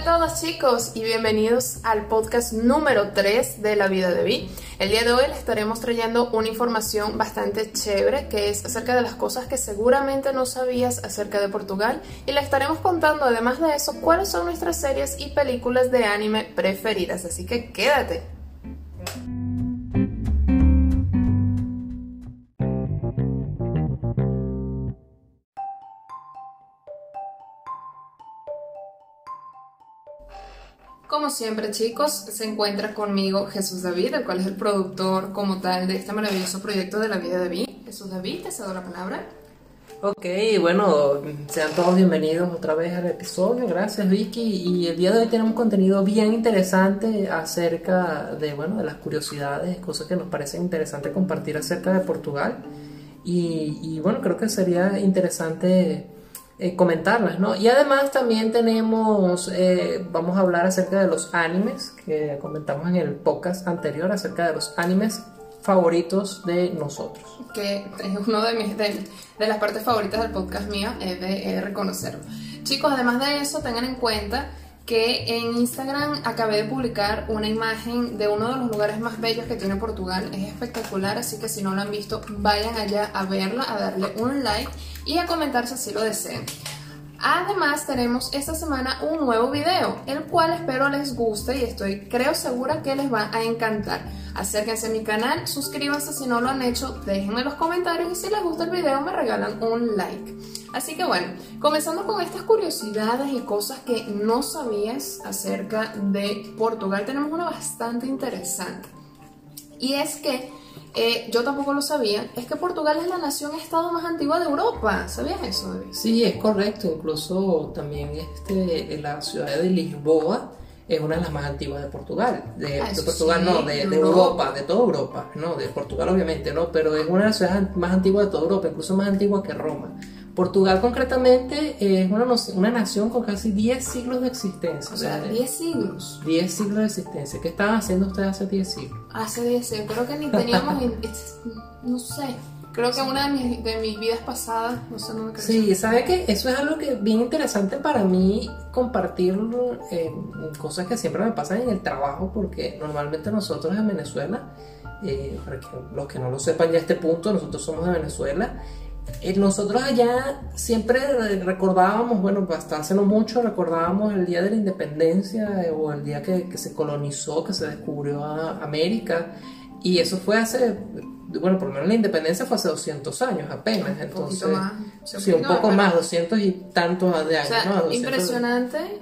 Hola a todos chicos y bienvenidos al podcast número 3 de La Vida de Vi. El día de hoy les estaremos trayendo una información bastante chévere que es acerca de las cosas que seguramente no sabías acerca de Portugal y les estaremos contando además de eso cuáles son nuestras series y películas de anime preferidas, así que quédate. Como siempre, chicos, se encuentra conmigo Jesús David, el cual es el productor como tal de este maravilloso proyecto de la vida de Vi. Jesús David, te cedo la palabra. Ok, bueno, sean todos bienvenidos otra vez al episodio. Gracias, Vicky. Y el día de hoy tenemos contenido bien interesante acerca de, bueno, de las curiosidades, cosas que nos parecen interesantes compartir acerca de Portugal. Y, y bueno, creo que sería interesante eh, comentarlas, ¿no? Y además también tenemos, eh, vamos a hablar acerca de los animes, que comentamos en el podcast anterior, acerca de los animes favoritos de nosotros. Que es uno de, mis, de, las partes favoritas del podcast mío, es de reconocerlo. Chicos, además de eso, tengan en cuenta que en Instagram acabé de publicar una imagen de uno de los lugares más bellos que tiene Portugal. Es espectacular, así que si no lo han visto, vayan allá a verla, a darle un like y a comentar si así lo desean. Además tenemos esta semana un nuevo video, el cual espero les guste y estoy creo segura que les va a encantar. Acérquense a mi canal, suscríbanse si no lo han hecho, déjenme los comentarios y si les gusta el video me regalan un like. Así que bueno, comenzando con estas curiosidades y cosas que no sabías acerca de Portugal, tenemos una bastante interesante. Y es que eh, yo tampoco lo sabía, es que Portugal es la nación-estado más antigua de Europa. ¿Sabías eso, David? Sí, es correcto. Incluso también este, la ciudad de Lisboa es una de las más antiguas de Portugal. De, ah, Portugal, no, de, Europa. de toda Europa. No, de Portugal obviamente, no, pero es una de las ciudades más antiguas de toda Europa, incluso más antigua que Roma. Portugal concretamente es una, una, nación con casi 10 siglos de existencia. O sea, 10 siglos. 10 siglos de existencia. ¿Qué estaban haciendo ustedes hace 10 siglos? Hace 10 siglos. Creo que ni teníamos, no sé, creo que una de mis, de mis vidas pasadas, no sé, no me Sí, sabe que eso es algo que bien interesante para mí compartir eh, cosas que siempre me pasan en el trabajo, porque normalmente nosotros en Venezuela, eh, para que los que no lo sepan ya a este punto, nosotros somos de Venezuela nosotros allá siempre recordábamos, bueno, hasta hace no mucho recordábamos el día de la independencia eh, o el día que, se colonizó, que se descubrió América. Y eso fue hace, bueno, por lo menos la independencia fue hace 200 años apenas. Entonces, un más. Sí, un poco más, 200 y tantos de años. impresionante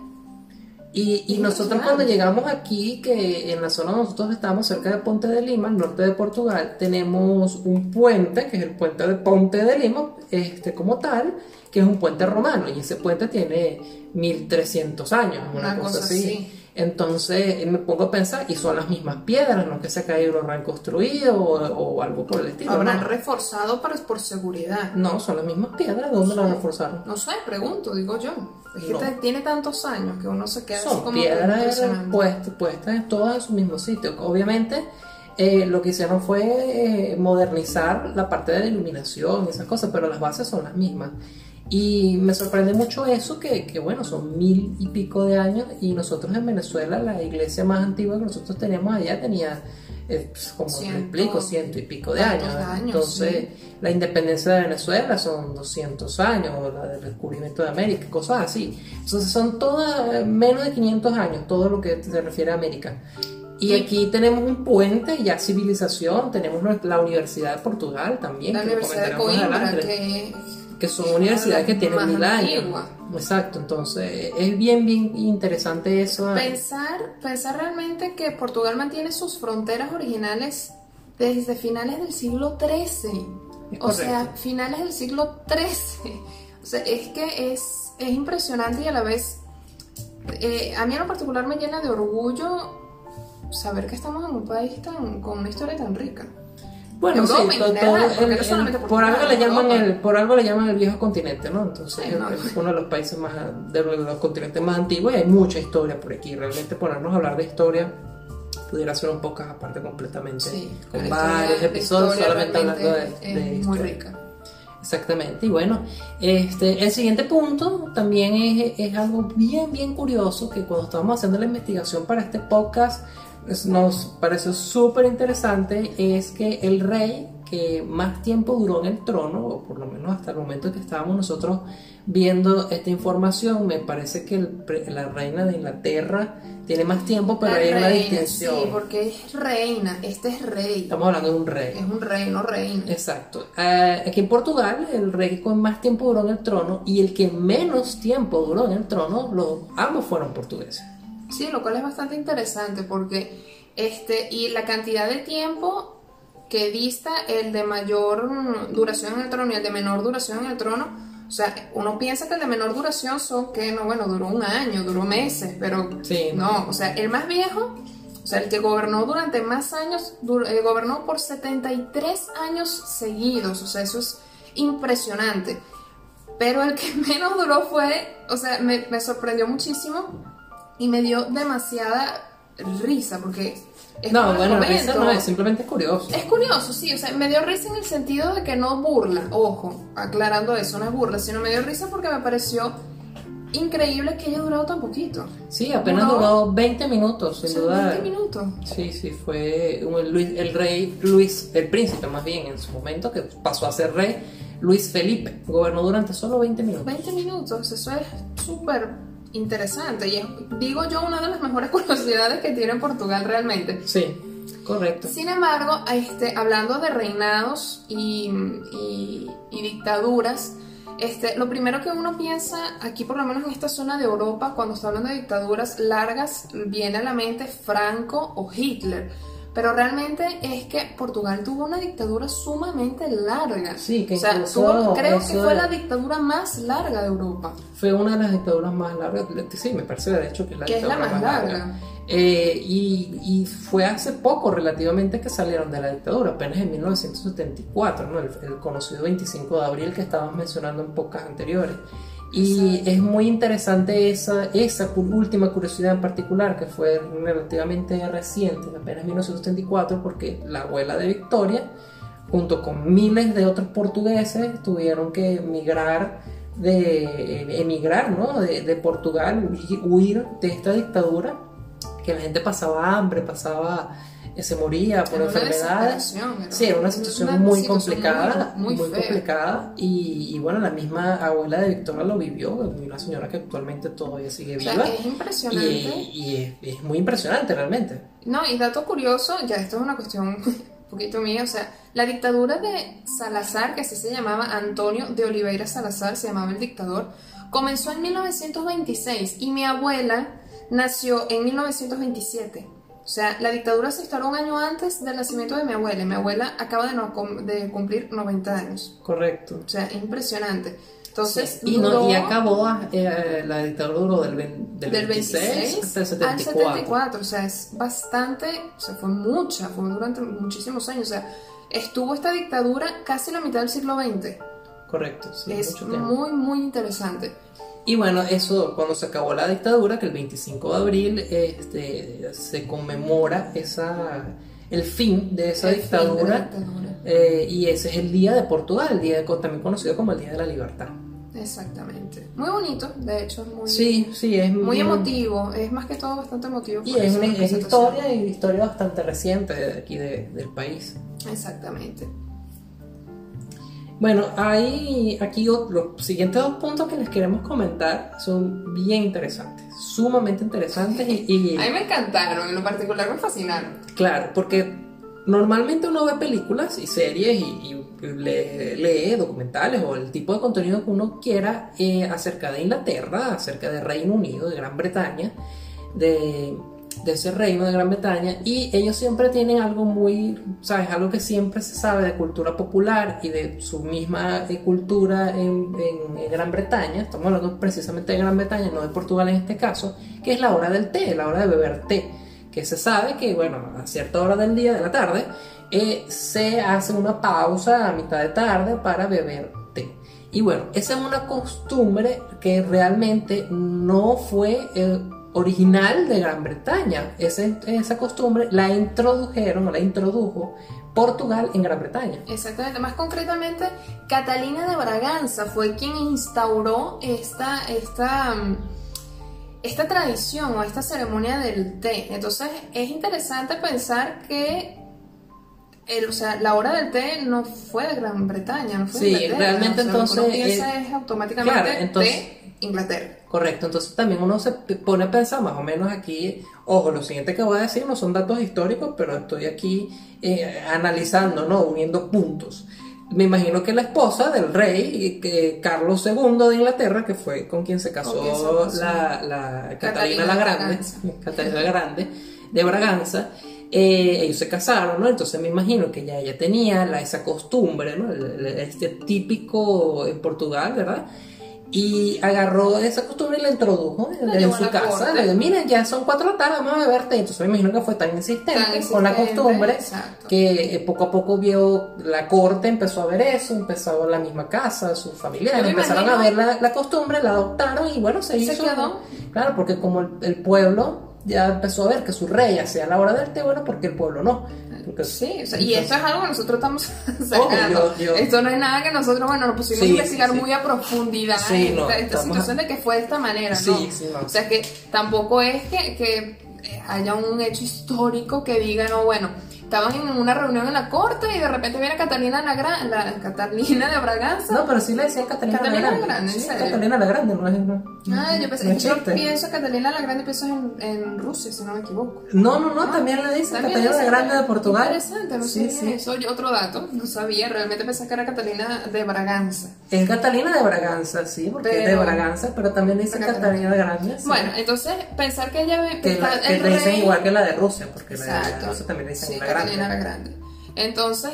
y, nosotros cuando llegamos aquí, que en la zona donde nosotros estamos, cerca de Ponte de Lima, al norte de Portugal, tenemos un puente, que es el puente de Ponte de Lima, este como tal, que es un puente romano, y ese puente tiene 1300 años, una, cosa, así. Entonces me pongo a pensar, y son las mismas piedras, no que se ha caído, lo reconstruido o, o algo por el estilo. Habrán reforzado para, por seguridad. No, son las mismas piedras, ¿dónde las reforzaron? No sé, pregunto, digo yo. Es que tiene tantos años que uno se queda son así como piedras puestas, puestas todas en su mismo sitio. Obviamente. Eh, lo que hicieron fue eh, modernizar la parte de la iluminación y esas cosas, pero las bases son las mismas. Y me sorprende mucho eso, que, que, bueno, son mil y pico de años y nosotros en Venezuela, la iglesia más antigua que nosotros teníamos allá tenía, eh, pues, como ciento, explico, ciento y pico de años. Entonces, la independencia de Venezuela son 200 años, la del descubrimiento de América, cosas así. Entonces, son todas menos de 500 años, todo lo que se refiere a América. Y aquí tenemos un puente, ya civilización, tenemos la Universidad de Portugal también. La Universidad de Coimbra, que que son universidades que tienen mil años. Exacto, entonces es bien, bien interesante eso. Pensar, pensar realmente que Portugal mantiene sus fronteras originales desde finales del siglo XIII. O sea, finales del siglo XIII. O sea, es que es, es impresionante y a la vez, eh, a mí en lo particular me llena de orgullo saber que estamos en un país tan, con una historia tan rica. Bueno, sí, por algo le llaman el, por algo le llaman el viejo continente, ¿no? Entonces es uno de los países más, de los, continentes más antiguos y hay mucha historia por aquí. Realmente ponernos a hablar de historia pudiera ser un podcast aparte completamente, con varios episodios solamente hablando de, es muy rica. Exactamente, y bueno, este, el siguiente punto también es, es algo bien, bien curioso que cuando estábamos haciendo la investigación para este podcast nos pareció súper interesante, es que el rey que más tiempo duró en el trono, o por lo menos hasta el momento que estábamos nosotros viendo esta información, me parece que la reina de Inglaterra tiene más tiempo, pero hay una distinción. Sí, porque es reina, este es rey. Estamos hablando de un rey. Es un rey, no reina. Exacto. Eh, aquí en Portugal, el rey con más tiempo duró en el trono y el que menos tiempo duró en el trono, los, ambos fueron portugueses. Sí, lo cual es bastante interesante porque este y la cantidad de tiempo que dista el de mayor duración en el trono y el de menor duración en el trono. O sea, uno piensa que el de menor duración son que, no, bueno, duró un año, duró meses, pero no, o sea, el más viejo, o sea, el que gobernó durante más años, eh, gobernó por 73 años seguidos, o sea, eso es impresionante. Pero el que menos duró fue, o sea, me, me sorprendió muchísimo y me dio demasiada risa, porque no, bueno, risa no es, simplemente es curioso. Es curioso, sí, o sea, me dio risa en el sentido de que no burla, ojo, aclarando eso, no es burla, sino me dio risa porque me pareció increíble que haya durado tan poquito. Sí, apenas duró 20 minutos, sin duda. 20 minutos. Sí, sí, fue el rey Luis, el príncipe más bien en su momento, que pasó a ser rey, Luis Felipe, gobernó durante solo 20 minutos. 20 minutos, eso es súper interesante y es, digo yo, una de las mejores curiosidades que tiene Portugal realmente. Sí, correcto. Sin embargo, este, hablando de reinados y, y, dictaduras, este, lo primero que uno piensa aquí, por lo menos en esta zona de Europa, cuando está hablando de dictaduras largas, viene a la mente Franco o Hitler pero realmente es que Portugal tuvo una dictadura sumamente larga. Sí, que o sea, creo que fue la dictadura más larga de Europa. Fue una de las dictaduras más largas, sí, me parece de hecho que es la que es la más, larga. Eh, y, y, fue hace poco relativamente que salieron de la dictadura, apenas en 1974, ¿no? el, el conocido 25 de abril que estábamos mencionando en pocas anteriores. Y es muy interesante esa, esa última curiosidad en particular, que fue relativamente reciente, apenas 1934, porque la abuela de Victoria, junto con miles de otros portugueses, tuvieron que emigrar de, emigrar, ¿no? de, de Portugal, huir de esta dictadura, que la gente pasaba hambre, pasaba se moría por enfermedades. Sí, era una situación muy complicada, muy, complicada. Y, bueno, la misma abuela de Victoria lo vivió, una señora que actualmente todavía sigue viva. es impresionante. Y, es, muy impresionante realmente. No, y dato curioso, ya esto es una cuestión un poquito mía, o sea, la dictadura de Salazar, que así se llamaba Antonio de Oliveira Salazar, se llamaba el dictador, comenzó en 1926 y mi abuela nació en 1927. O sea, la dictadura se instaló un año antes del nacimiento de mi abuela. mi abuela acaba de, de cumplir 90 años. Correcto. O sea, impresionante. Entonces, y, no, y acabó eh, la dictadura duró del, del, 26, hasta el 74. Al 74. O sea, es bastante, o sea, fue mucha, fue durante muchísimos años. O sea, estuvo esta dictadura casi la mitad del siglo XX. Correcto, sí. Es muy, muy interesante. Y bueno, eso cuando se acabó la dictadura, que el 25 de abril este, se conmemora esa, el fin de esa dictadura, eh, y ese es el Día de Portugal, el día también conocido como el Día de la Libertad. Exactamente. Muy bonito, de hecho, muy, sí, sí, es muy, emotivo, es más que todo bastante emotivo. Y es, una, historia y historia bastante reciente de aquí del país. Exactamente. Bueno, hay aquí los siguientes dos puntos que les queremos comentar son bien interesantes, sumamente interesantes y, A mí me encantaron, en lo particular me fascinaron. Claro, porque normalmente uno ve películas y series y, lee, documentales o el tipo de contenido que uno quiera eh, acerca de Inglaterra, acerca de Reino Unido, de Gran Bretaña, de de ese reino de Gran Bretaña y ellos siempre tienen algo muy, ¿sabes? Algo que siempre se sabe de cultura popular y de su misma eh, cultura en, Gran Bretaña, estamos hablando precisamente de Gran Bretaña, no de Portugal en este caso, que es la hora del té, la hora de beber té, que se sabe que, bueno, a cierta hora del día, de la tarde, eh, se hace una pausa a mitad de tarde para beber té. Y bueno, esa es una costumbre que realmente no fue... Eh, original de Gran Bretaña. Esa, esa costumbre la introdujeron, la introdujo Portugal en Gran Bretaña. Exactamente, más concretamente, Catalina de Braganza fue quien instauró esta, esta, esta tradición o esta ceremonia del té. Entonces es interesante pensar que el, o sea, la hora del té no fue de Gran Bretaña, no fue de Sí, realmente O sea, uno entonces, piensa eh, es automáticamente claro, entonces- té Inglaterra. Correcto, entonces también uno se pone a pensar más o menos aquí, ojo, lo siguiente que voy a decir no son datos históricos, pero estoy aquí eh, analizando, ¿no? Uniendo puntos. Me imagino que la esposa del rey, que Carlos II de Inglaterra, que fue con quien se casó, quien se casó. la, la Catalina Catalina la de Grande. Catalina la Grande, de Braganza, eh, ellos se casaron, ¿no? Entonces me imagino que ya ella tenía la, esa costumbre, ¿no? El- el- Este típico en Portugal, ¿verdad? Y agarró esa costumbre y la introdujo en, en a su casa. Le dijo, miren, ya son cuatro de la tarde, vamos a beber té. Entonces me imagino que fue tan insistente, Tan con la insistente, costumbre exacto. que eh, poco a poco vio la corte, empezó a ver eso, empezó a la misma casa, sus familiares, empezaron a imagino- ver la, la costumbre, la adoptaron y bueno, se Se hizo. quedó. Claro, porque como el, el pueblo ya empezó a ver que su rey hacía la hora del té, bueno, porque el pueblo no. Porque- Sí, o sea, y esto es algo que nosotros estamos Ojo, sacando. yo- yo- Esto no es nada que nosotros, bueno, nos pusimos Sí, a investigar sí, sí. muy a profundidad Sí, no, esta, esta situación de que fue de esta manera, Sí, ¿no? sí, no. O sea, que tampoco es que, que haya un hecho histórico que diga, no, bueno, estaban en una reunión en la corte y de repente viene Catalina la, Gran, la Catalina de Braganza. No, pero sí le decían Catalina, Catalina la la Grande. Grande, ¿en Sí? Catalina la Grande, no es. No, Ah, yo pensé, yo pienso Catalina la Grande, pienso en, en Rusia, si no me equivoco. No, no, no, también le dicen También Catalina la Grande de Portugal. Interesante, no Sí, sí. eso. Otro dato, no sabía, realmente pensé que era Catalina de Braganza. Es Catalina de Braganza, sí, porque es de Pero- Braganza, pero también dicen Catalina. De Grande. sí. Bueno, entonces pensar que ella que, está la, que el le dicen rey- igual que la de Rusia, porque la de Exacto. Rusia también le dicen Grande. la Grande. Entonces,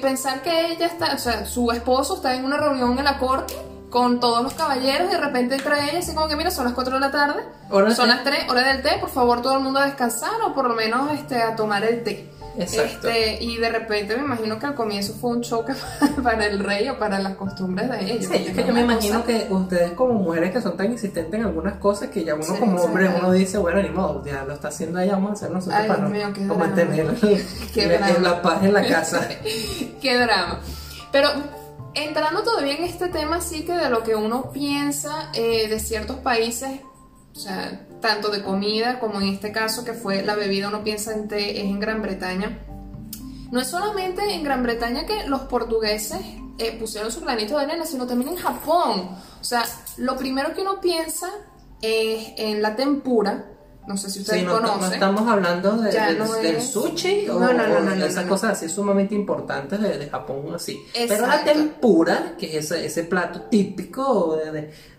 pensar que ella está, o sea, su esposo está en una reunión en la corte con todos los caballeros y de repente entra ella así como que mira, son las 4 de la tarde, Hora son té. las 3, hora del té, por favor todo el mundo a descansar o por lo menos este, a tomar el té. Exacto. Este, y de repente me imagino que al comienzo fue un choque para el rey o para las costumbres de ellos. Sí, es que yo me imagino cosa- que ustedes como mujeres que son tan insistentes en algunas cosas que ya uno Sí, como hombre uno dice, bueno, ni modo, ya lo está haciendo ella, vamos a hacer nosotros Ay, para mío, no- mantener la paz en la casa. Qué drama. Pero entrando todavía en este tema, sí que de lo que uno piensa eh, de ciertos países, o sea, tanto de comida como en este caso que fue la bebida, uno piensa en té, es en Gran Bretaña. No es solamente en Gran Bretaña que los portugueses eh, pusieron su granito de arena, sino también en Japón. O sea, lo primero que uno piensa es en la tempura. No sé si ustedes Sí, no, no conocen. estamos hablando de- del, no del es- sushi o, No, no, no, no, de no, esas no. cosas así sumamente importantes de, de Japón así. Pero la tempura, que es ese, ese plato típico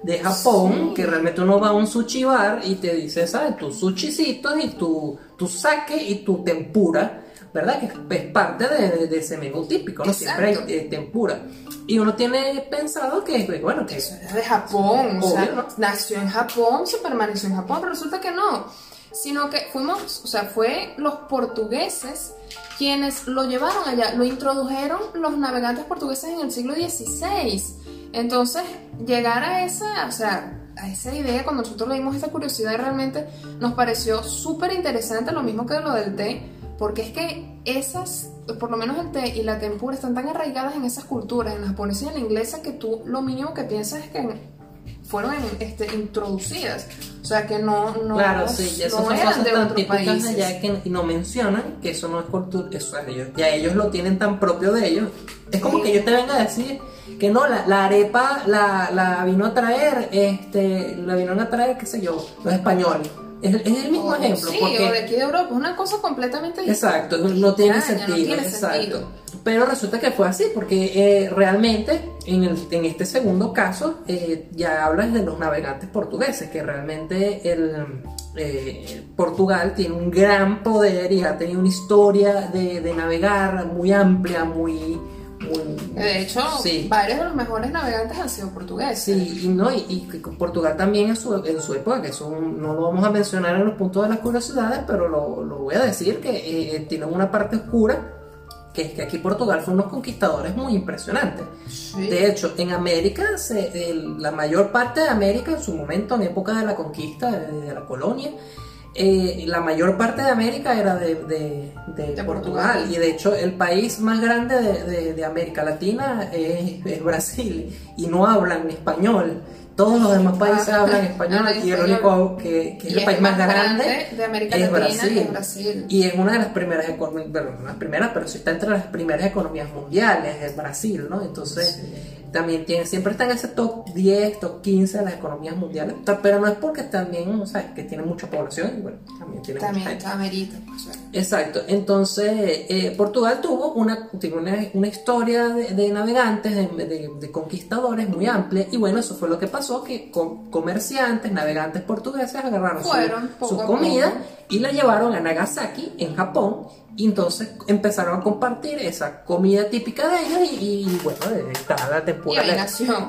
de Japón, que realmente uno va a un sushi bar y te dice, ¿sabes? Tus sushicitos y tu, tu sake y tu tempura. ¿Verdad? Que es parte de, de- ese menú típico, ¿no? Siempre hay Exacto. tempura. Y uno tiene pensado que, bueno, que Eso era de Japón, o sea, Obvio, ¿no? nació en Japón, se permaneció en Japón, pero resulta que no, sino que fuimos, o sea, fue los portugueses quienes lo llevaron allá, lo introdujeron los navegantes portugueses en el siglo XVI. Entonces, llegar a esa, o sea, a esa idea, cuando nosotros leímos esta curiosidad, realmente nos pareció súper interesante, lo mismo que lo del té, porque es que esas, por lo menos el té y la tempura están tan arraigadas en esas culturas, en la japonesa y en la inglesa, que tú lo mínimo que piensas es que fueron este, introducidas. O sea, que no, no, Claro, sí, no son eran de tan de países. allá que y no mencionan que eso no es cultura, eso es ellos, ya ellos lo tienen tan propio de ellos. Es como Sí. que yo te venga a decir que no, la, la arepa la, la vino a traer, este, la vino a traer, qué sé yo, los españoles. Es, es el mismo O- ejemplo, Sí, porque o de aquí de Europa, es una cosa completamente diferente. Exacto, no tiene no sentido. tiene exacto. sentido. Pero resulta que fue así, porque eh, realmente en, el, en este segundo caso eh, ya hablas de los navegantes portugueses, que realmente el, eh, Portugal tiene un gran poder y ha tenido una historia de, de navegar muy amplia, muy... De hecho, sí. varios de los mejores navegantes han sido portugueses. Sí, y, no, y, Portugal también en su, en su época, que eso no lo vamos a mencionar en los puntos de las curiosidades, pero lo, lo voy a decir, que eh, tienen una parte oscura, que es que aquí Portugal fue unos conquistadores muy impresionantes. Sí. De hecho, en América, se- el- la mayor parte de América en su momento, en época de la conquista, de, de la colonia, eh, la mayor parte de América era de, de- de De Portugal. Portugal. y de hecho el país más grande de, América Latina es, es Brasil y no hablan español. Todos los demás países Ah, hablan español y el único que, que es el país más grande de América es Latina Brasil. es Brasil. Y es una de las primeras economías, bueno, no las primeras, pero sí está entre las primeras economías mundiales, es Brasil, ¿no? Entonces, también tiene, siempre está en ese top 10, top 15 de las economías mundiales, pero no es porque también, o sea, que tiene mucha población y bueno, también tiene mucha También gente. amerita. pues, bueno. Exacto, entonces eh, Portugal tuvo una, tiene una, una historia de, de navegantes, de, de- de conquistadores muy amplia y bueno, eso fue lo que pasó, que com- comerciantes, navegantes portugueses agarraron su- Fueron comida y la llevaron a Nagasaki, en Japón, y entonces empezaron a compartir esa comida típica de ellos y, y, bueno, está la tempura. Le,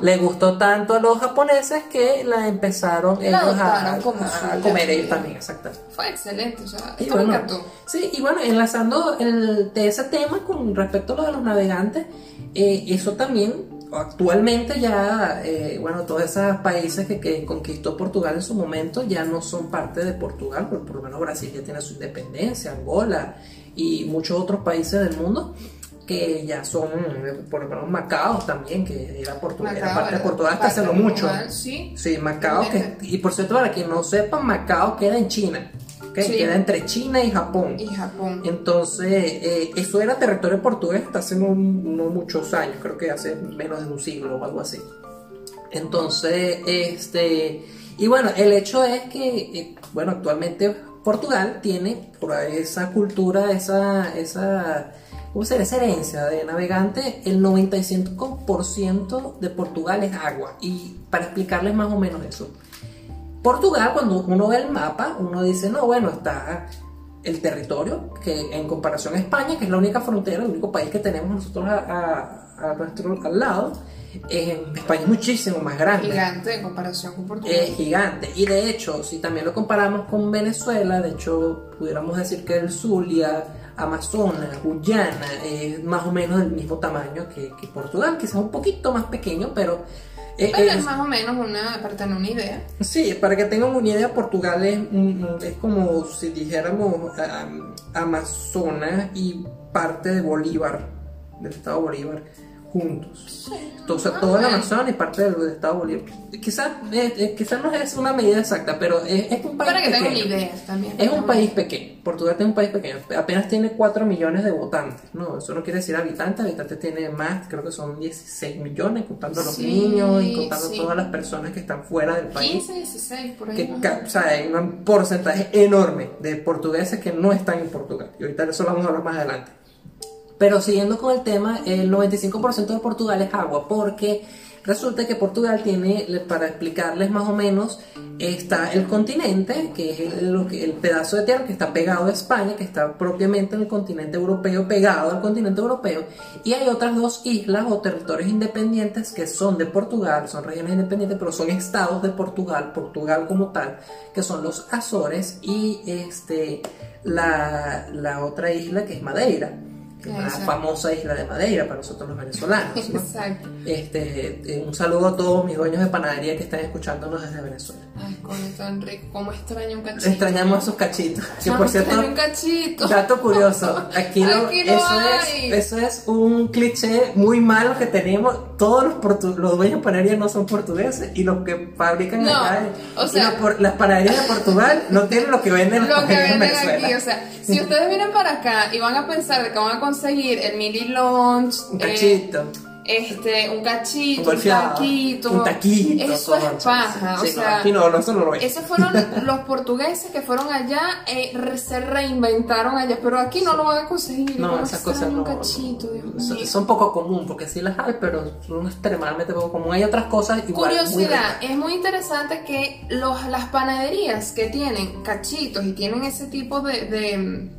le gustó tanto a los japoneses que la empezaron La ellos a, como a comer ellos también, exactamente. Fue excelente. O sea, Y esto bueno, me encantó. Sí, y bueno, enlazando el, de ese tema con respecto a lo de los navegantes, eh, eso también actualmente ya, eh, bueno, todos esos países que, que conquistó Portugal en su momento ya no son parte de Portugal, por, por lo menos Brasil ya tiene su independencia, Angola y muchos otros países del mundo que ya son, por lo menos Macao también, que era, Portugal, era Macao parte de era Portugal hasta hace de mucho. Portugal, Sí. Sí, Macao, que, y por cierto, para quien no sepa, Macao queda en China, ¿ok? Sí. queda entre China y Japón. Y Japón. Entonces, eh, eso era territorio portugués hasta hace no, no muchos años, creo que hace menos de un siglo o algo así. Entonces, este, y bueno, el hecho es que, eh, bueno, actualmente Portugal tiene esa cultura, esa, esa, ¿cómo se? Esa herencia de navegante, el 95% de Portugal es agua. Y para explicarles más o menos eso, Portugal, cuando uno ve el mapa, uno dice, no, bueno, está el territorio, que en comparación a España, que es la única frontera, el único país que tenemos nosotros a, a- a al lado, eh, España es muchísimo más grande. Gigante en comparación con Portugal. Es gigante. Y de hecho, si también lo comparamos con Venezuela, de hecho, pudiéramos decir que el Zulia, Amazonas, Guyana, es más o menos del mismo tamaño que, que Portugal, quizás un poquito más pequeño, pero... eh, Pero es- más o menos una, para tener una idea. Sí, para que tengan una idea, Portugal es, es como si dijéramos am, Amazonas y parte de Bolívar, del estado Bolívar, juntos. Entonces, Ah, todo el. Amazonas y parte del, estado Bolívar. Quizás eh, eh, quizás no es una medida exacta, pero es, es un país Para que tengan pequeño. también. Es un país pequeño. Portugal es un país pequeño. Apenas tiene 4 millones de votantes. No, eso no quiere decir habitantes. Habitantes tiene más, creo que son 16 millones, contando a los Sí, niños y contando sí. todas las personas que están fuera del país 15, 16, por ahí. que o o sea, hay un porcentaje enorme de portugueses que no están en Portugal. Y ahorita de eso lo vamos a hablar más adelante. Pero siguiendo con el tema, el 95% de Portugal es agua, porque resulta que Portugal tiene, para explicarles más o menos, está el continente, que es el pedazo de tierra que está pegado a España, que está propiamente en el continente europeo, pegado al continente europeo, y hay otras dos islas o territorios independientes que son de Portugal, son regiones independientes, pero son estados de Portugal, Portugal como tal, que son los Azores y este, la, la otra isla que es Madeira que es la famosa isla de Madeira para nosotros los venezolanos. ¿no? Exacto. Este, eh, un saludo a todos mis dueños de panadería que están escuchándonos desde Venezuela. Ay, coño, tan rico. Cómo extraño un cachito. Extrañamos esos cachitos. Que por cierto, un cachito. dato curioso, aquí, no- Aquí no eso, hay. es, eso es un cliché muy malo que tenemos. Todos los, los dueños de panadería no son portugueses y los que fabrican No, acá, o sea- por- las panaderías de Portugal no tienen lo que venden Lo que panaderías en venden aquí, o sea, si ustedes vienen para acá y van a pensar de que van a conseguir el mini lunch, un eh, cachito. Este, un cachito, Un taquito, un taquito, eso es paja, sí, o sea, aquí no, no, eso no lo es. esos fueron los portugueses que fueron allá, eh, se reinventaron allá, pero aquí no lo van a conseguir. No, esas cosas no. un cachito, Dios son- poco común, porque sí las hay, pero son extremadamente poco común. Hay otras cosas igual. Curiosidad, es muy interesante que los, las panaderías que tienen cachitos y tienen ese tipo de, de,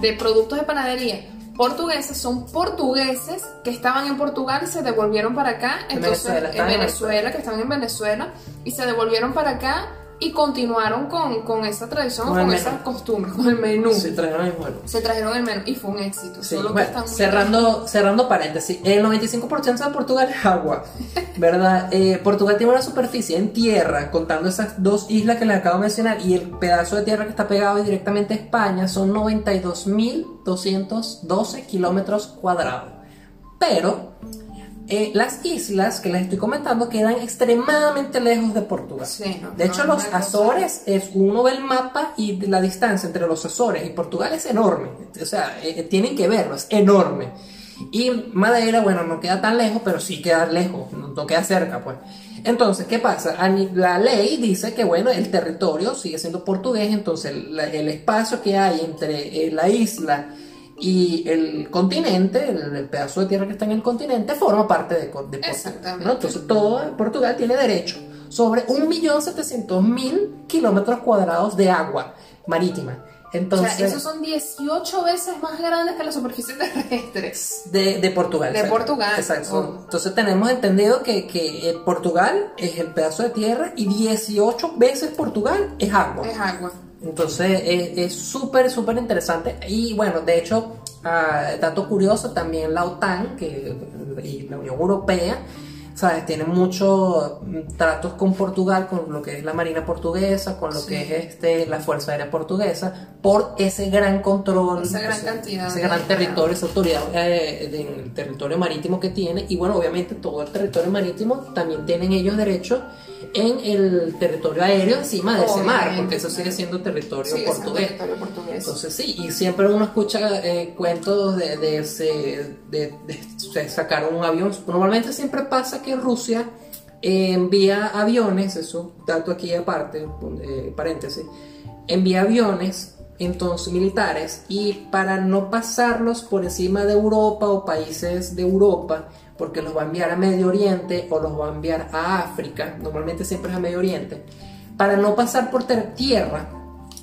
de productos de panadería portugueses son portugueses que estaban en Portugal y se devolvieron para acá, En entonces en Venezuela, que estaban en Venezuela y se devolvieron para acá y continuaron con, con esa tradición, Con con, esas costumbres, con el menú. Se trajeron el menú. Se trajeron el menú y fue un éxito. Sí, solo que bueno, están muy cerrando, cerrando paréntesis, el 95% de Portugal es agua, ¿verdad? Eh, Portugal tiene una superficie en tierra, contando esas dos islas que les acabo de mencionar, y el pedazo de tierra que está pegado directamente a España son 92.212 kilómetros cuadrados. Pero eh, las islas que les estoy comentando quedan extremadamente lejos de Portugal. Sí, no, de hecho, los Azores es uno ve el mapa y la distancia entre los Azores y Portugal es enorme. O sea, eh, tienen que verlo, es enorme. Y Madeira, bueno, no queda tan lejos, pero sí queda lejos, no, no queda cerca, pues. Entonces, ¿qué pasa? La ley dice que, bueno, el territorio sigue siendo portugués, entonces el espacio que hay entre eh, la isla y el continente, el, el pedazo de tierra que está en el continente, forma parte de, de Portugal. Exactamente. ¿no? Entonces, todo Portugal tiene derecho sobre 1.700.000 kilómetros cuadrados de agua marítima. Entonces, o sea, esos son 18 veces más grandes que la superficie terrestre. de, de Portugal. De exacto. Portugal. Exacto. Oh. Entonces tenemos entendido que, que eh, Portugal es el pedazo de tierra y 18 veces Portugal es agua. Es agua. Entonces es súper, súper interesante. Y bueno, de hecho, ah, dato curioso, también la OTAN que, y la Unión Europea, ¿sabes? Tienen muchos tratos con Portugal, con lo que es la Marina portuguesa, con lo Sí. que es este, la Fuerza Aérea Portuguesa, por ese gran control, Esa gran ese, cantidad ese gran territorio, esa autoridad eh, del territorio marítimo que tiene. Y bueno, obviamente todo el territorio marítimo también tienen ellos derecho en el territorio aéreo encima de ese mar, Obviamente, porque eso sigue siendo territorio Sí, portugués. territorio portugués. Entonces sí, y siempre uno escucha eh, cuentos de, de- de- de sacar un avión. Normalmente siempre pasa que Rusia eh, envía aviones, eso dato aquí aparte, eh, paréntesis, envía aviones entonces militares y para no pasarlos por encima de Europa o países de Europa, porque los va a enviar a Medio Oriente o los va a enviar a África, normalmente siempre es a Medio Oriente, para no pasar por tierra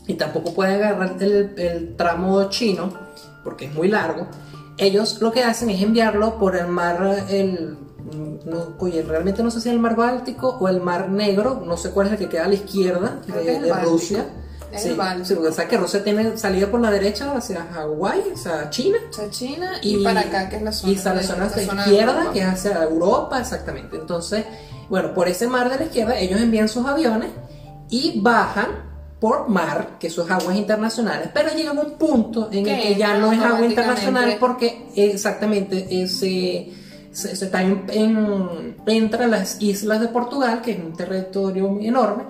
y tampoco pueden agarrar el, el tramo chino porque es muy largo, ellos lo que hacen es enviarlo por el mar, el, no, oye, realmente no sé si es el mar Báltico o el mar Negro, no sé cuál es el que queda a la izquierda de, de Báltico. Es Sí, el sí, porque sabes que Rusia tiene salida por la derecha hacia Hawái, o sea, China. O sea, China y, para acá, que es la zona. Y zona hacia la zona la de izquierda, que es hacia Europa, exactamente. Entonces, bueno, por ese mar de la izquierda, ellos envían sus aviones y bajan por mar, que es aguas internacionales, pero llega un punto en el Que ya no es agua internacional porque exactamente ese se, se está en, en- entre las islas de Portugal, que es un territorio enorme,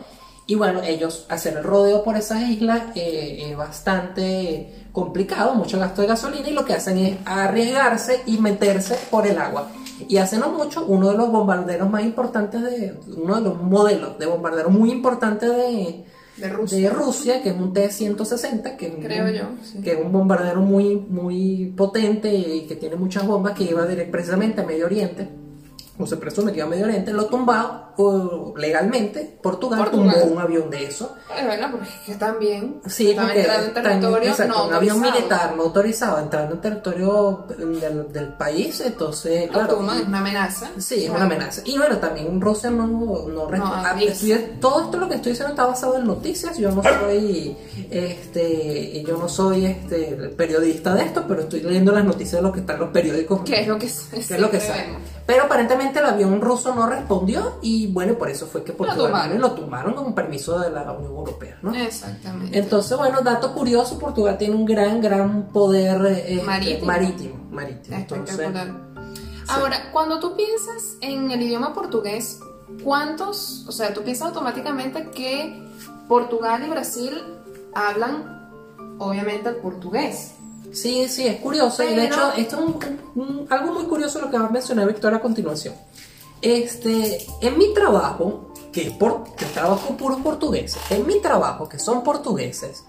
y bueno, ellos hacer el rodeo por esas islas eh, es bastante complicado, mucho gasto de gasolina, y lo que hacen es arriesgarse y meterse por el agua. Y hace no mucho, uno de los bombarderos más importantes de, uno de los modelos de bombarderos muy importantes de, De Rusia. de Rusia, que es un T-160, que, es un- Creo yo, sí. que es un bombardero muy, muy potente y que tiene muchas bombas, que iba precisamente a Medio Oriente, o se presume que iba a Medio Oriente, lo tumbado o, legalmente, Portugal, Portugal. tumbó un avión de eso. Es verdad, porque es que también. Sí, porque entrando en territorio exacto, no un avión militar no autorizado entrando en territorio del, del país, entonces, claro, toman, es una amenaza. Sí, es una amenaza. Y bueno, también Rusia no, no, resp- ah, todo esto lo que estoy diciendo está basado en noticias. Yo no soy este yo no soy este periodista de esto, pero estoy leyendo las noticias de lo que están los periódicos. ¿Qué es lo que, que es lo que vemos. Pero aparentemente el avión ruso no respondió y bueno, por eso fue que Portugal tumbaron. lo tumbaron con permiso de la Unión Europea, ¿no? Exactamente. Entonces, bueno, dato curioso, Portugal tiene un gran, gran poder eh, este, Marítimo. marítimo. marítimo. Entonces, Espectacular. Ahora, cuando tú piensas en el idioma portugués, ¿cuántos, o sea, tú piensas automáticamente que Portugal y Brasil hablan, obviamente, el portugués? Sí, sí, es curioso. y de Pero- hecho, esto es un- un- algo muy curioso lo que va a mencionar Victoria a continuación. Este, en mi trabajo, que, es por, que trabajo con puros portugueses, en mi trabajo, que son portugueses,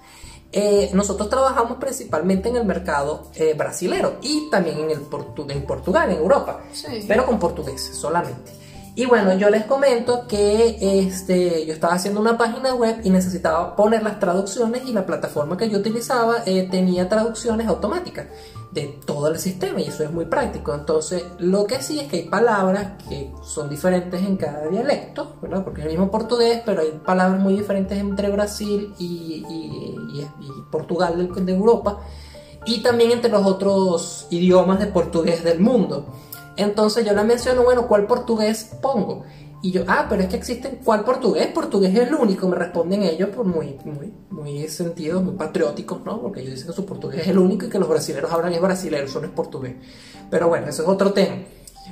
eh, nosotros trabajamos principalmente en el mercado eh, brasilero y también en, el Portu- en Portugal, en Europa, Sí. pero con portugueses solamente. Y bueno, yo les comento que este, yo estaba haciendo una página web y necesitaba poner las traducciones y la plataforma que yo utilizaba eh, tenía traducciones automáticas de todo el sistema y eso es muy práctico. Entonces, lo que sí es que hay palabras que son diferentes en cada dialecto, ¿verdad? Porque es el mismo portugués, pero hay palabras muy diferentes entre Brasil y, y, Portugal de, de Europa y también entre los otros idiomas de portugués del mundo. Entonces yo le menciono, bueno, ¿cuál portugués pongo? Y yo, ah, pero es que existen, ¿cuál portugués? Portugués es el único, me responden ellos por muy, muy, muy sentido, muy patrióticos, ¿no? Porque ellos dicen que su portugués es el único y que los brasileños hablan es brasileño, eso no es portugués. Pero bueno, eso es otro tema,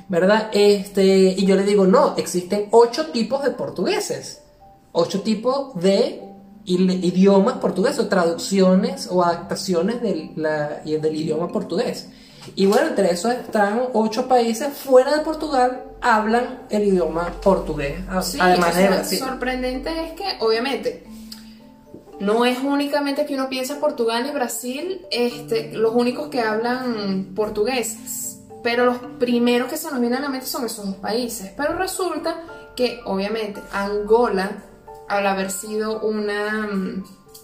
¿verdad? Este, y yo le digo, no, existen ocho tipos de portugueses, ocho tipos de idiomas portugueses, o traducciones o adaptaciones del, del idioma portugués. Y bueno, entre esos están ocho países fuera de Portugal hablan el idioma portugués. además de Brasil. Sorprendente es que, obviamente, no es únicamente que uno piensa Portugal y Brasil este, los únicos que hablan portugués, pero los primeros que se nos vienen a la mente son esos dos países. Pero resulta que, obviamente, Angola, al haber sido una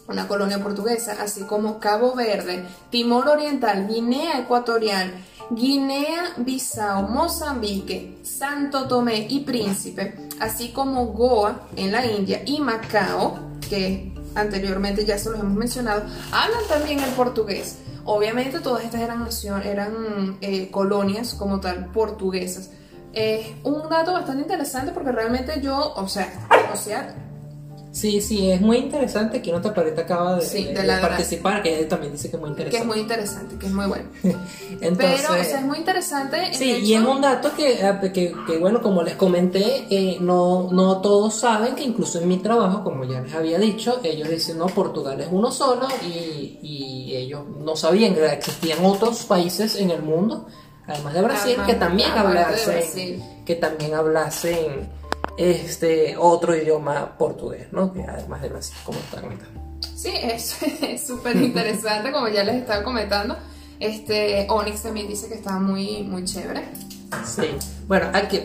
una colonia portuguesa, así como Cabo Verde, Timor Oriental, Guinea Ecuatorial, Guinea-Bissau, Mozambique, Santo Tomé y Príncipe, así como Goa en la India y Macao, que anteriormente ya se los hemos mencionado, hablan también el portugués. Obviamente todas estas eran, eran eh, colonias como tal portuguesas. Es un dato bastante interesante porque realmente yo, o sea, o sea, Sí, sí, es muy interesante. Aquí te Pared acaba de, participar, que él también dice que es muy interesante. Que es muy interesante, que es muy bueno. Entonces, Pero, o sea, es muy interesante. Sí, y es un dato que, ah, que, que, bueno, como les comenté, eh, no, no todos saben que incluso en mi trabajo, como ya les había dicho, ellos dicen, no, Portugal es uno solo y, y ellos no sabían que existían otros países en el mundo, además de Brasil, que también hablasen, que también hablasen este otro idioma portugués, ¿no? Que además de Brasil, como está comentando. Sí, es súper interesante, como ya les estaba comentando. Este, Onyx también dice que está muy, muy chévere. Sí, bueno, aquí,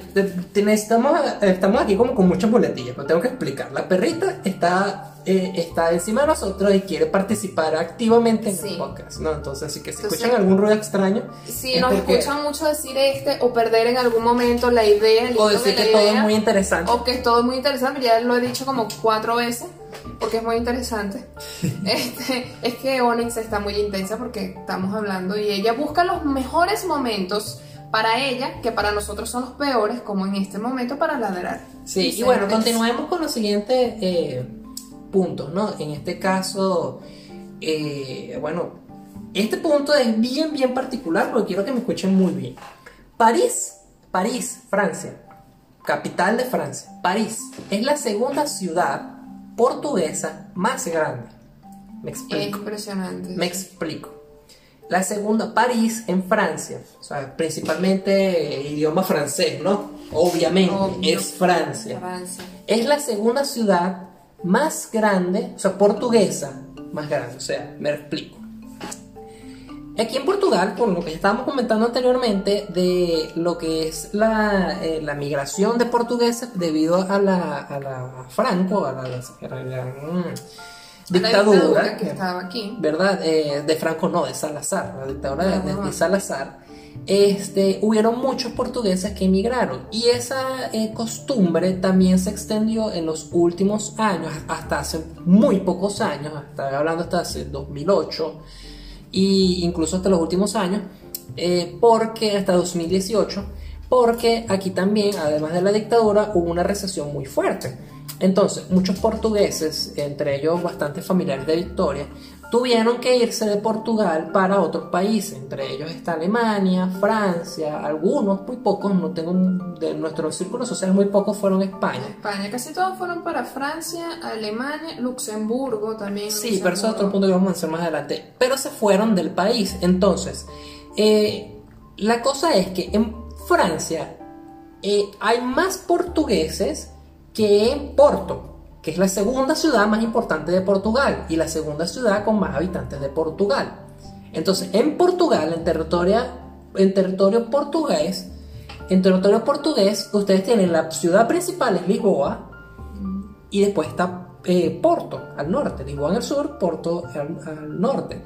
estamos, estamos aquí como con muchas boletillas, pero tengo que explicar. La perrita está, eh, está encima de nosotros y quiere participar activamente en el podcast, ¿no? Entonces, si que si escuchan algún ruido extraño. Si nos escuchan mucho decir este o perder en algún momento la idea, o decir que todo es muy interesante. O que todo es muy interesante, ya lo he dicho como cuatro veces porque es muy interesante. este, es que Onyx está muy intensa porque estamos hablando y ella busca los mejores momentos para ella que para nosotros son los peores, como en este momento para ladrar. Sí, y, bueno, continuemos con los siguientes eh, puntos, ¿no? En este caso, eh, bueno, este punto es bien, bien particular porque quiero que me escuchen muy bien. París, París, Francia, capital de Francia, París, es la segunda ciudad portuguesa más grande. Me explico. Impresionante. Me explico. La segunda, París, en Francia. O sea, principalmente idioma francés, ¿no? Obviamente, es Francia. Es la segunda ciudad más grande, o sea, portuguesa más grande. O sea, me explico. Aquí en Portugal, por lo que estábamos comentando anteriormente, de lo que es la, eh, migración de portugueses debido a la, a la Franco, a la, a la dictadura, que estaba aquí. ¿Verdad? Eh, de Franco no, de Salazar, la dictadura de, Salazar. Este, hubieron muchos portugueses que emigraron y esa eh, costumbre también se extendió en los últimos años, hasta hace muy pocos años, hasta hablando hasta hace 2008 e incluso hasta los últimos años, eh, porque hasta 2018, porque aquí también, además de la dictadura, hubo una recesión muy fuerte. Entonces, muchos portugueses, entre ellos bastantes familiares de Victoria, tuvieron que irse de Portugal para otros países, entre ellos está Alemania, Francia, algunos, muy pocos, no tengo de nuestro círculo social, muy pocos fueron a España. España, casi todos fueron para Francia, Alemania, Luxemburgo también. Sí, pero eso es otro punto que vamos a hacer más adelante. Pero se fueron del país. Entonces, eh, la cosa es que en Francia eh, hay más portugueses que en Porto, que es la segunda ciudad más importante de Portugal y la segunda ciudad con más habitantes de Portugal. Entonces, en Portugal, en territorio, portugués, En territorio portugués, ustedes tienen la ciudad principal, es Lisboa, y después está eh, Porto, al norte. Lisboa en el sur, Porto al norte.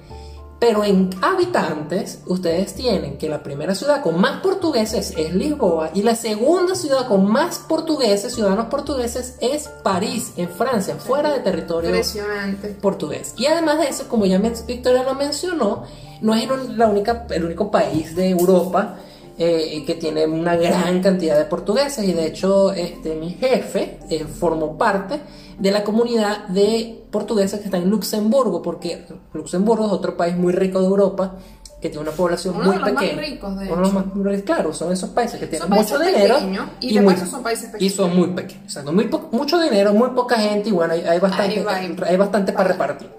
Pero en habitantes, ustedes tienen que la primera ciudad con más portugueses es Lisboa y la segunda ciudad con más portugueses, ciudadanos portugueses, es París, en Francia, fuera de territorio portugués. Y además de eso, como ya Victoria lo mencionó, no es el- la única, el único país de Europa eh, que tiene una gran cantidad de portugueses y de hecho este, mi jefe eh, formó parte de la comunidad de portugueses que está en Luxemburgo, porque Luxemburgo es otro país muy rico de Europa que tiene una población Uno muy de los más ricos, de Uno de los hecho. más claro, son esos países que tienen países mucho dinero y de muy- son países y pequeños. son muy pequeños. Muy mucho dinero, muy poca gente y bueno, hay, hay bastante, va, hay bastante para repartir.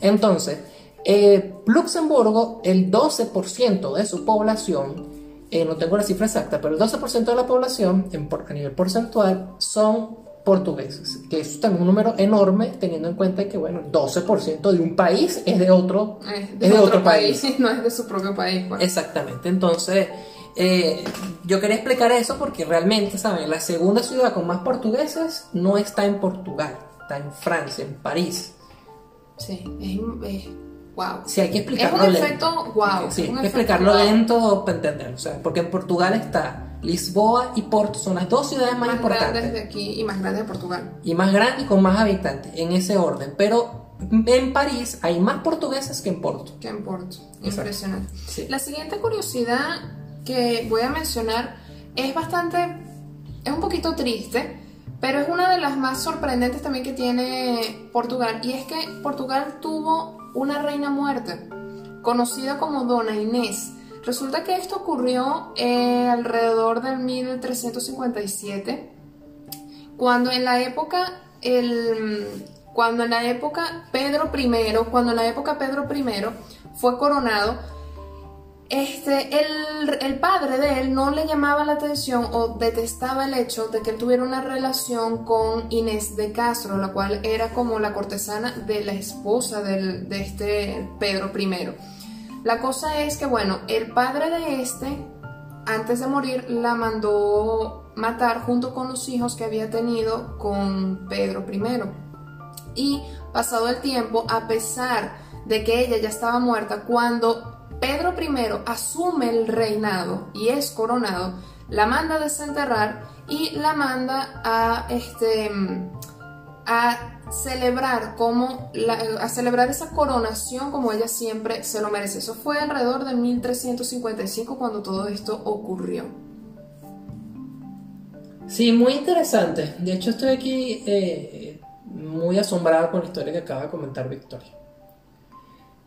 Entonces, eh, Luxemburgo, el 12% de su población, eh, no tengo la cifra exacta, pero el 12% de la población en por- a nivel porcentual son portugueses, que eso también es un número enorme teniendo en cuenta que, bueno, el 12% de un país es de otro, Es es de otro país. no es de su propio país. pues. Exactamente, entonces eh, yo quería explicar eso porque realmente, ¿saben? La segunda ciudad con más portugueses no está en Portugal, está en Francia, en París. Sí, es, es- wow. Sí, hay que Es explicarlo un lento. efecto wow. Sí, es hay que efecto explicarlo wow. lento para entenderlo, o sea, porque en Portugal está Lisboa y Porto, son las dos ciudades más, Más grandes importantes de aquí y más grandes de Portugal. y más grandes y con más habitantes, en ese orden, pero en París hay más portugueses que en Porto. que en Porto. Impresionante. Sí. La siguiente curiosidad que voy a mencionar es bastante, es un poquito triste, pero es una de las más sorprendentes también que tiene Portugal. Y es que Portugal tuvo una reina muerta, conocida como Dona Inés. Resulta que esto ocurrió eh, alrededor del 1357 cuando en la época cuando en la época Pedro I, cuando en la época Pedro I fue coronado, este, el, padre de él no le llamaba la atención o detestaba el hecho de que él tuviera una relación con Inés de Castro, la cual era como la cortesana de la esposa de este Pedro I. La cosa es que, bueno, el padre de este, antes de morir, la mandó matar junto con los hijos que había tenido con Pedro I. Y pasado el tiempo, a pesar de que ella ya estaba muerta, cuando Pedro I asume el reinado y es coronado, la manda a desenterrar y la manda a este a celebrar como la- a celebrar esa coronación como ella siempre se lo merece. Eso fue alrededor de 1355 cuando todo esto ocurrió. Sí, muy interesante. De hecho, estoy aquí eh, muy asombrado con la historia que acaba de comentar Victoria.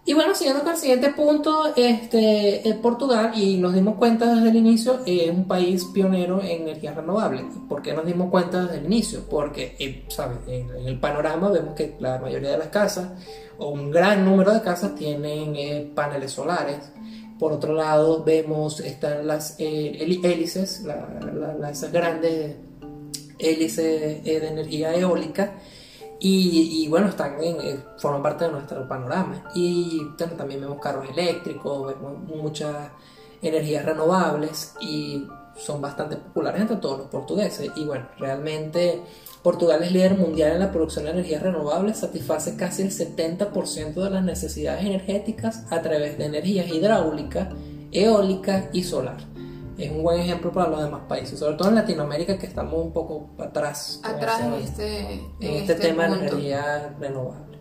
Y bueno, siguiendo con el siguiente punto, este, eh, Portugal, y nos dimos cuenta desde el inicio, es un país pionero en energías renovables. ¿Por qué nos dimos cuenta desde el inicio? Porque, eh, ¿sabes? En, el panorama vemos que la mayoría de las casas, o un gran número de casas, tienen eh, paneles solares. Por otro lado, vemos están las eh, hélices, la- grandes hélices de energía eólica. Y, y, bueno, están en, eh, forman parte de nuestro panorama. Y también vemos carros eléctricos, vemos muchas energías renovables y son bastante populares entre todos los portugueses. Y bueno, realmente Portugal es líder mundial en la producción de energías renovables, satisface casi el 70% de las necesidades energéticas a través de energías hidráulica, eólica y solar. Es un buen ejemplo para los demás países, sobre todo en Latinoamérica que estamos un poco atrás. ese- en este, en este, tema de punto. energía renovable.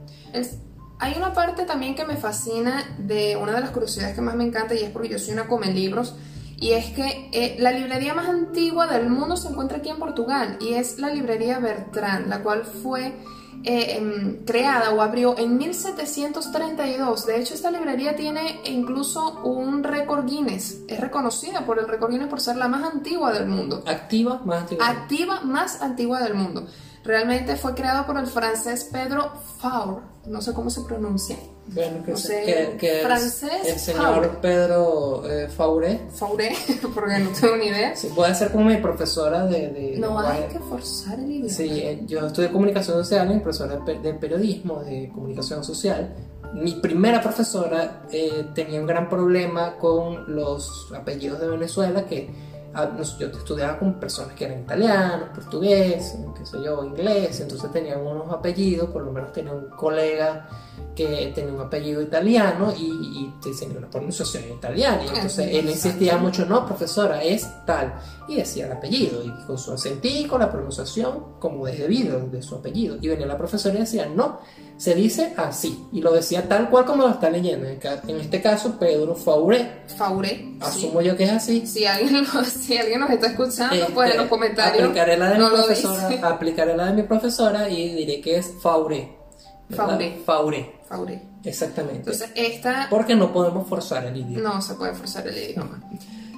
Hay una parte también que me fascina de una de las curiosidades que más me encanta y es porque yo soy una come libros y es que eh, la librería más antigua del mundo se encuentra aquí en Portugal y es la librería Bertrand, la cual fue eh, em, creada o abrió en 1732. De hecho, esta librería tiene incluso un récord Guinness. Es reconocida por el récord Guinness por ser la más antigua del mundo Activa, más activa. activa más antigua del mundo. Realmente fue creado por el francés Pedro Faure, no sé cómo se pronuncia. bueno, que, no sé, que- que francés, el, señor Faure. Pedro eh, Faure. Faure, porque no tengo ni idea. Sí, puede ser como mi profesora de. de No hay lenguaje. que forzar el idioma. Sí, eh, yo estudié comunicación social, mi profesora de pe- de periodismo, de comunicación social. Mi primera profesora eh, tenía un gran problema con los apellidos de Venezuela que yo estudiaba con personas que eran italianos, portugueses, qué sé yo, inglés, entonces tenían unos apellidos, por lo menos tenía un colega que tenía un apellido italiano y, y tenía una pronunciación italiana. Y entonces él insistía mucho, no, profesora, es tal. Y decía el apellido, y con su acentico, la pronunciación, como es debido de su apellido. Y venía la profesora y decía, no, se dice así. Y lo decía tal cual como lo está leyendo. En este caso, Pedro. Faure. sí. Asumo yo que es así. Si alguien, lo- si alguien nos está escuchando, Este, pues en los comentarios. Aplicaré la de no mi profesora, dice. aplicaré la de mi profesora y diré que es Fauré. ¿verdad? Fauré. Fauré, Faure. exactamente. Entonces, esta Porque no podemos forzar el idioma. no se puede forzar el idioma.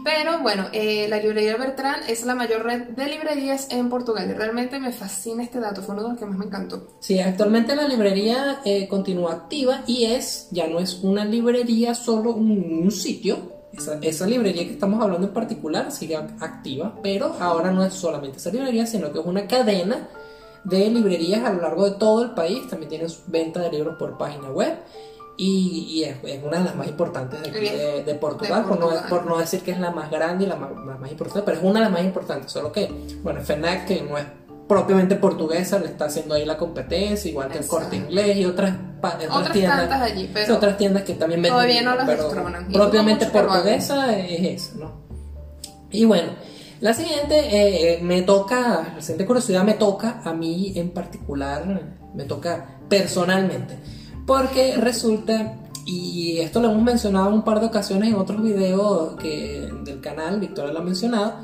Pero bueno, eh, la librería Bertrand es la mayor red de librerías en Portugal. Realmente me fascina este dato, fue uno de los que más me encantó. Sí, actualmente la librería eh, continúa activa y es, ya no es una librería, solo un, un sitio. Esa, esa librería que estamos hablando en particular sigue ac- activa, pero ahora no es solamente esa librería, sino que es una cadena de librerías a lo largo de todo el país. También tienen venta de libros por página web y, y es, es una de las más importantes de, aquí de, de Portugal, De Por, no, Portugal. por no decir que es la más grande y la más, la más importante, pero es una de las más importantes. Solo que, bueno, FENAC, que no es propiamente portuguesa, le está haciendo ahí la competencia, igual que el Exacto. corte inglés y otras, otras, Otras tiendas. allí, sí, pero otras tiendas que también venden todavía no las pero Propiamente portuguesa es eso, ¿no? Y bueno, la siguiente eh, eh, me toca, la siguiente curiosidad me toca a mí en particular, me toca personalmente, porque resulta, y esto lo hemos mencionado un par de ocasiones en otros videos que, del canal, Victoria lo ha mencionado,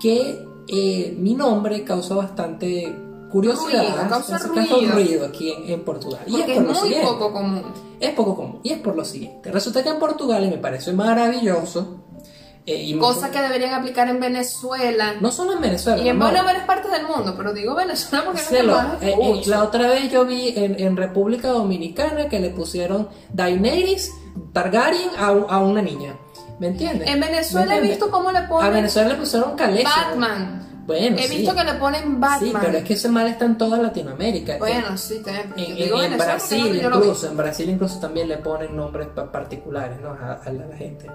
que eh, mi nombre causa bastante curiosidad, Ruido, causa ruido. ruido. aquí en, en Portugal. y porque es es por lo muy poco común. Es poco común. Y es por lo siguiente. Resulta que en Portugal, y me parece maravilloso, eh, Cosa que deberían aplicar en Venezuela no solo en Venezuela. y en no. varias partes del mundo, pero digo Venezuela porque es lo- más eh, eh, la otra vez yo vi en, en República Dominicana que le pusieron Daenerys Targaryen a, a una niña. ¿Me entiendes? En Venezuela ¿Me he visto cómo le A ponen Venezuela le pusieron. Batman. Bueno, He sí. visto que le ponen Batman. Sí, pero es que ese mal está en toda Latinoamérica. Bueno, sí, también. En, en- Brasil incluso, en Brasil incluso también le ponen nombres pa- particulares ¿no? a, a la, gente.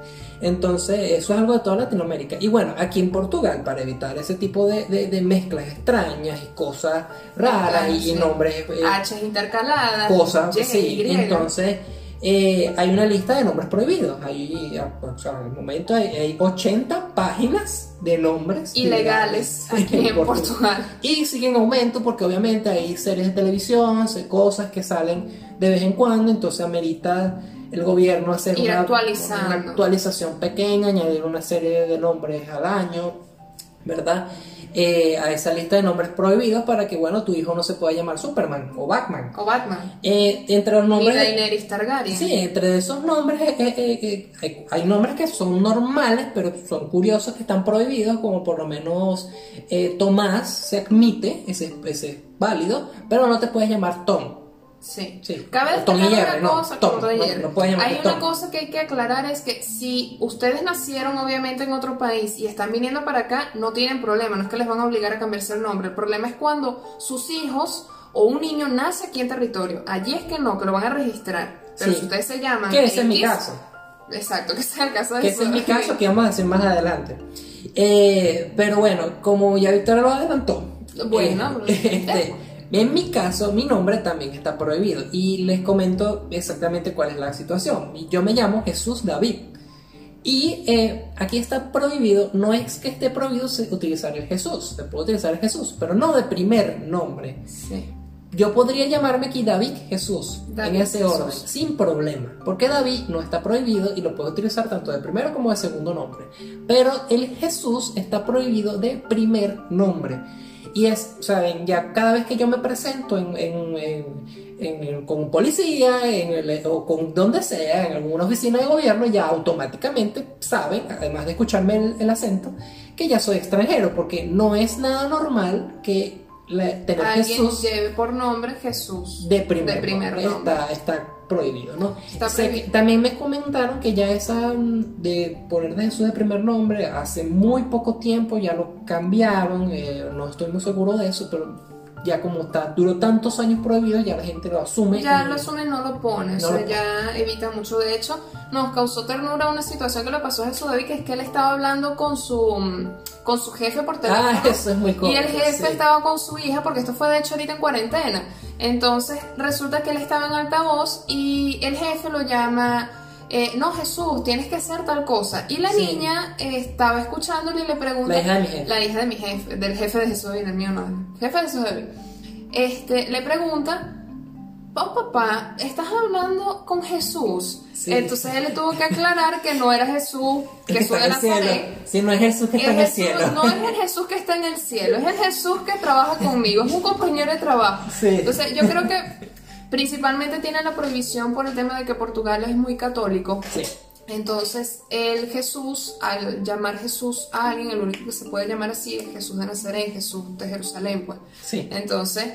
Entonces, eso es algo de toda Latinoamérica. Y bueno, aquí en Portugal, para evitar ese tipo de, de- de mezclas extrañas y cosas raras Ah, y, sí. nombres, eh, H intercaladas. cosas, sí. Y. Entonces, eh, hay una lista de nombres prohibidos. Hay, o sea, al momento hay, hay 80 páginas de nombres ilegales aquí en Portugal. y sigue en aumento porque obviamente hay series de televisión, cosas que salen de vez en cuando, entonces amerita el gobierno hacer una actualización pequeña, añadir una serie de nombres al año, ¿verdad? Eh, a esa lista de nombres prohibidos para que, bueno, tu hijo no se pueda llamar Superman o Batman. O Batman. Eh, entre los Y nombres... Daenerys Targaryen. Sí, entre esos nombres eh, hay, hay nombres que son normales, pero son curiosos que están prohibidos, como por lo menos Tomás se admite, ese, ese es válido, pero no te puedes llamar Tom. Sí. Sí. Cabe destacar una no, cosa, no- no llamarte Hay una cosa que hay que aclarar es que si ustedes nacieron obviamente en otro país y están viniendo para acá, no tienen problema, no es que les van a obligar a cambiarse el nombre. El problema es cuando sus hijos o un niño nace aquí en territorio. Allí es que no, que lo van a registrar. Pero Sí. si ustedes se llaman Que ese es mi caso. Exacto, que sea el caso de Que ese es mi caso, que vamos a decir más adelante. Eh, pero bueno, como ya Victoria lo adelantó, Bueno, eh, este, en mi caso, mi nombre también está prohibido. Y les comento exactamente cuál es la situación. Yo me llamo Jesús David. Y eh, aquí está prohibido, no es que esté prohibido utilizar el Jesús, se puede utilizar el Jesús, pero no de primer nombre. Sí. Yo podría llamarme aquí David Jesús David en ese Jesús. orden, sin problema, porque David no está prohibido y lo puedo utilizar tanto de primero como de segundo nombre. Pero el Jesús está prohibido de primer nombre. Y es, saben, ya cada vez que yo me presento en, en- con policía el- o con donde sea, en alguna oficina de gobierno, ya automáticamente saben, además de escucharme el acento, que ya soy extranjero, porque no es nada normal que la- tener Alguien Jesús lleve por nombre Jesús. de primer, de primer nombre. nombre. Está, está prohibido, ¿no? Está prohibido. también me comentaron que ya esa mm, de poner de Jesús de primer nombre hace muy poco tiempo ya lo cambiaron, eh, no estoy muy seguro de eso, pero ya como está, duró tantos años prohibido, ya la gente lo asume. Ya y- lo asume y no lo pone, No o sea, ya evita mucho. De hecho, nos causó ternura una situación que le pasó a Jesús David, que es que él estaba hablando con su, con su jefe por teléfono. Ah, eso es muy Y cómico. el jefe sí. estaba con su hija, porque esto fue de hecho ahorita en cuarentena. Entonces resulta que él estaba en altavoz y el jefe lo llama, eh, no Jesús, tienes que hacer tal cosa. Y la Sí. niña eh, estaba escuchándole y le pregunta, La hija de mi jefe. la hija de mi jefe, del jefe de Jesús y del mío no, jefe de Jesús. Este, le pregunta, oh papá, ¿estás hablando con Jesús? Sí. Entonces él le tuvo que aclarar que no era Jesús, que Jesús está de en el cielo. Nazaret. Si no es Jesús que está en el Jesús- cielo. No es el Jesús que está en el cielo, es el Jesús que trabaja conmigo, es un compañero de trabajo. Sí. Entonces yo creo que principalmente tiene la prohibición por el tema de que Portugal es muy católico. Sí. Entonces el Jesús, al llamar Jesús a alguien, el único que se puede llamar así es Jesús de Nazaret, Jesús de Jerusalén, pues. Sí. Entonces,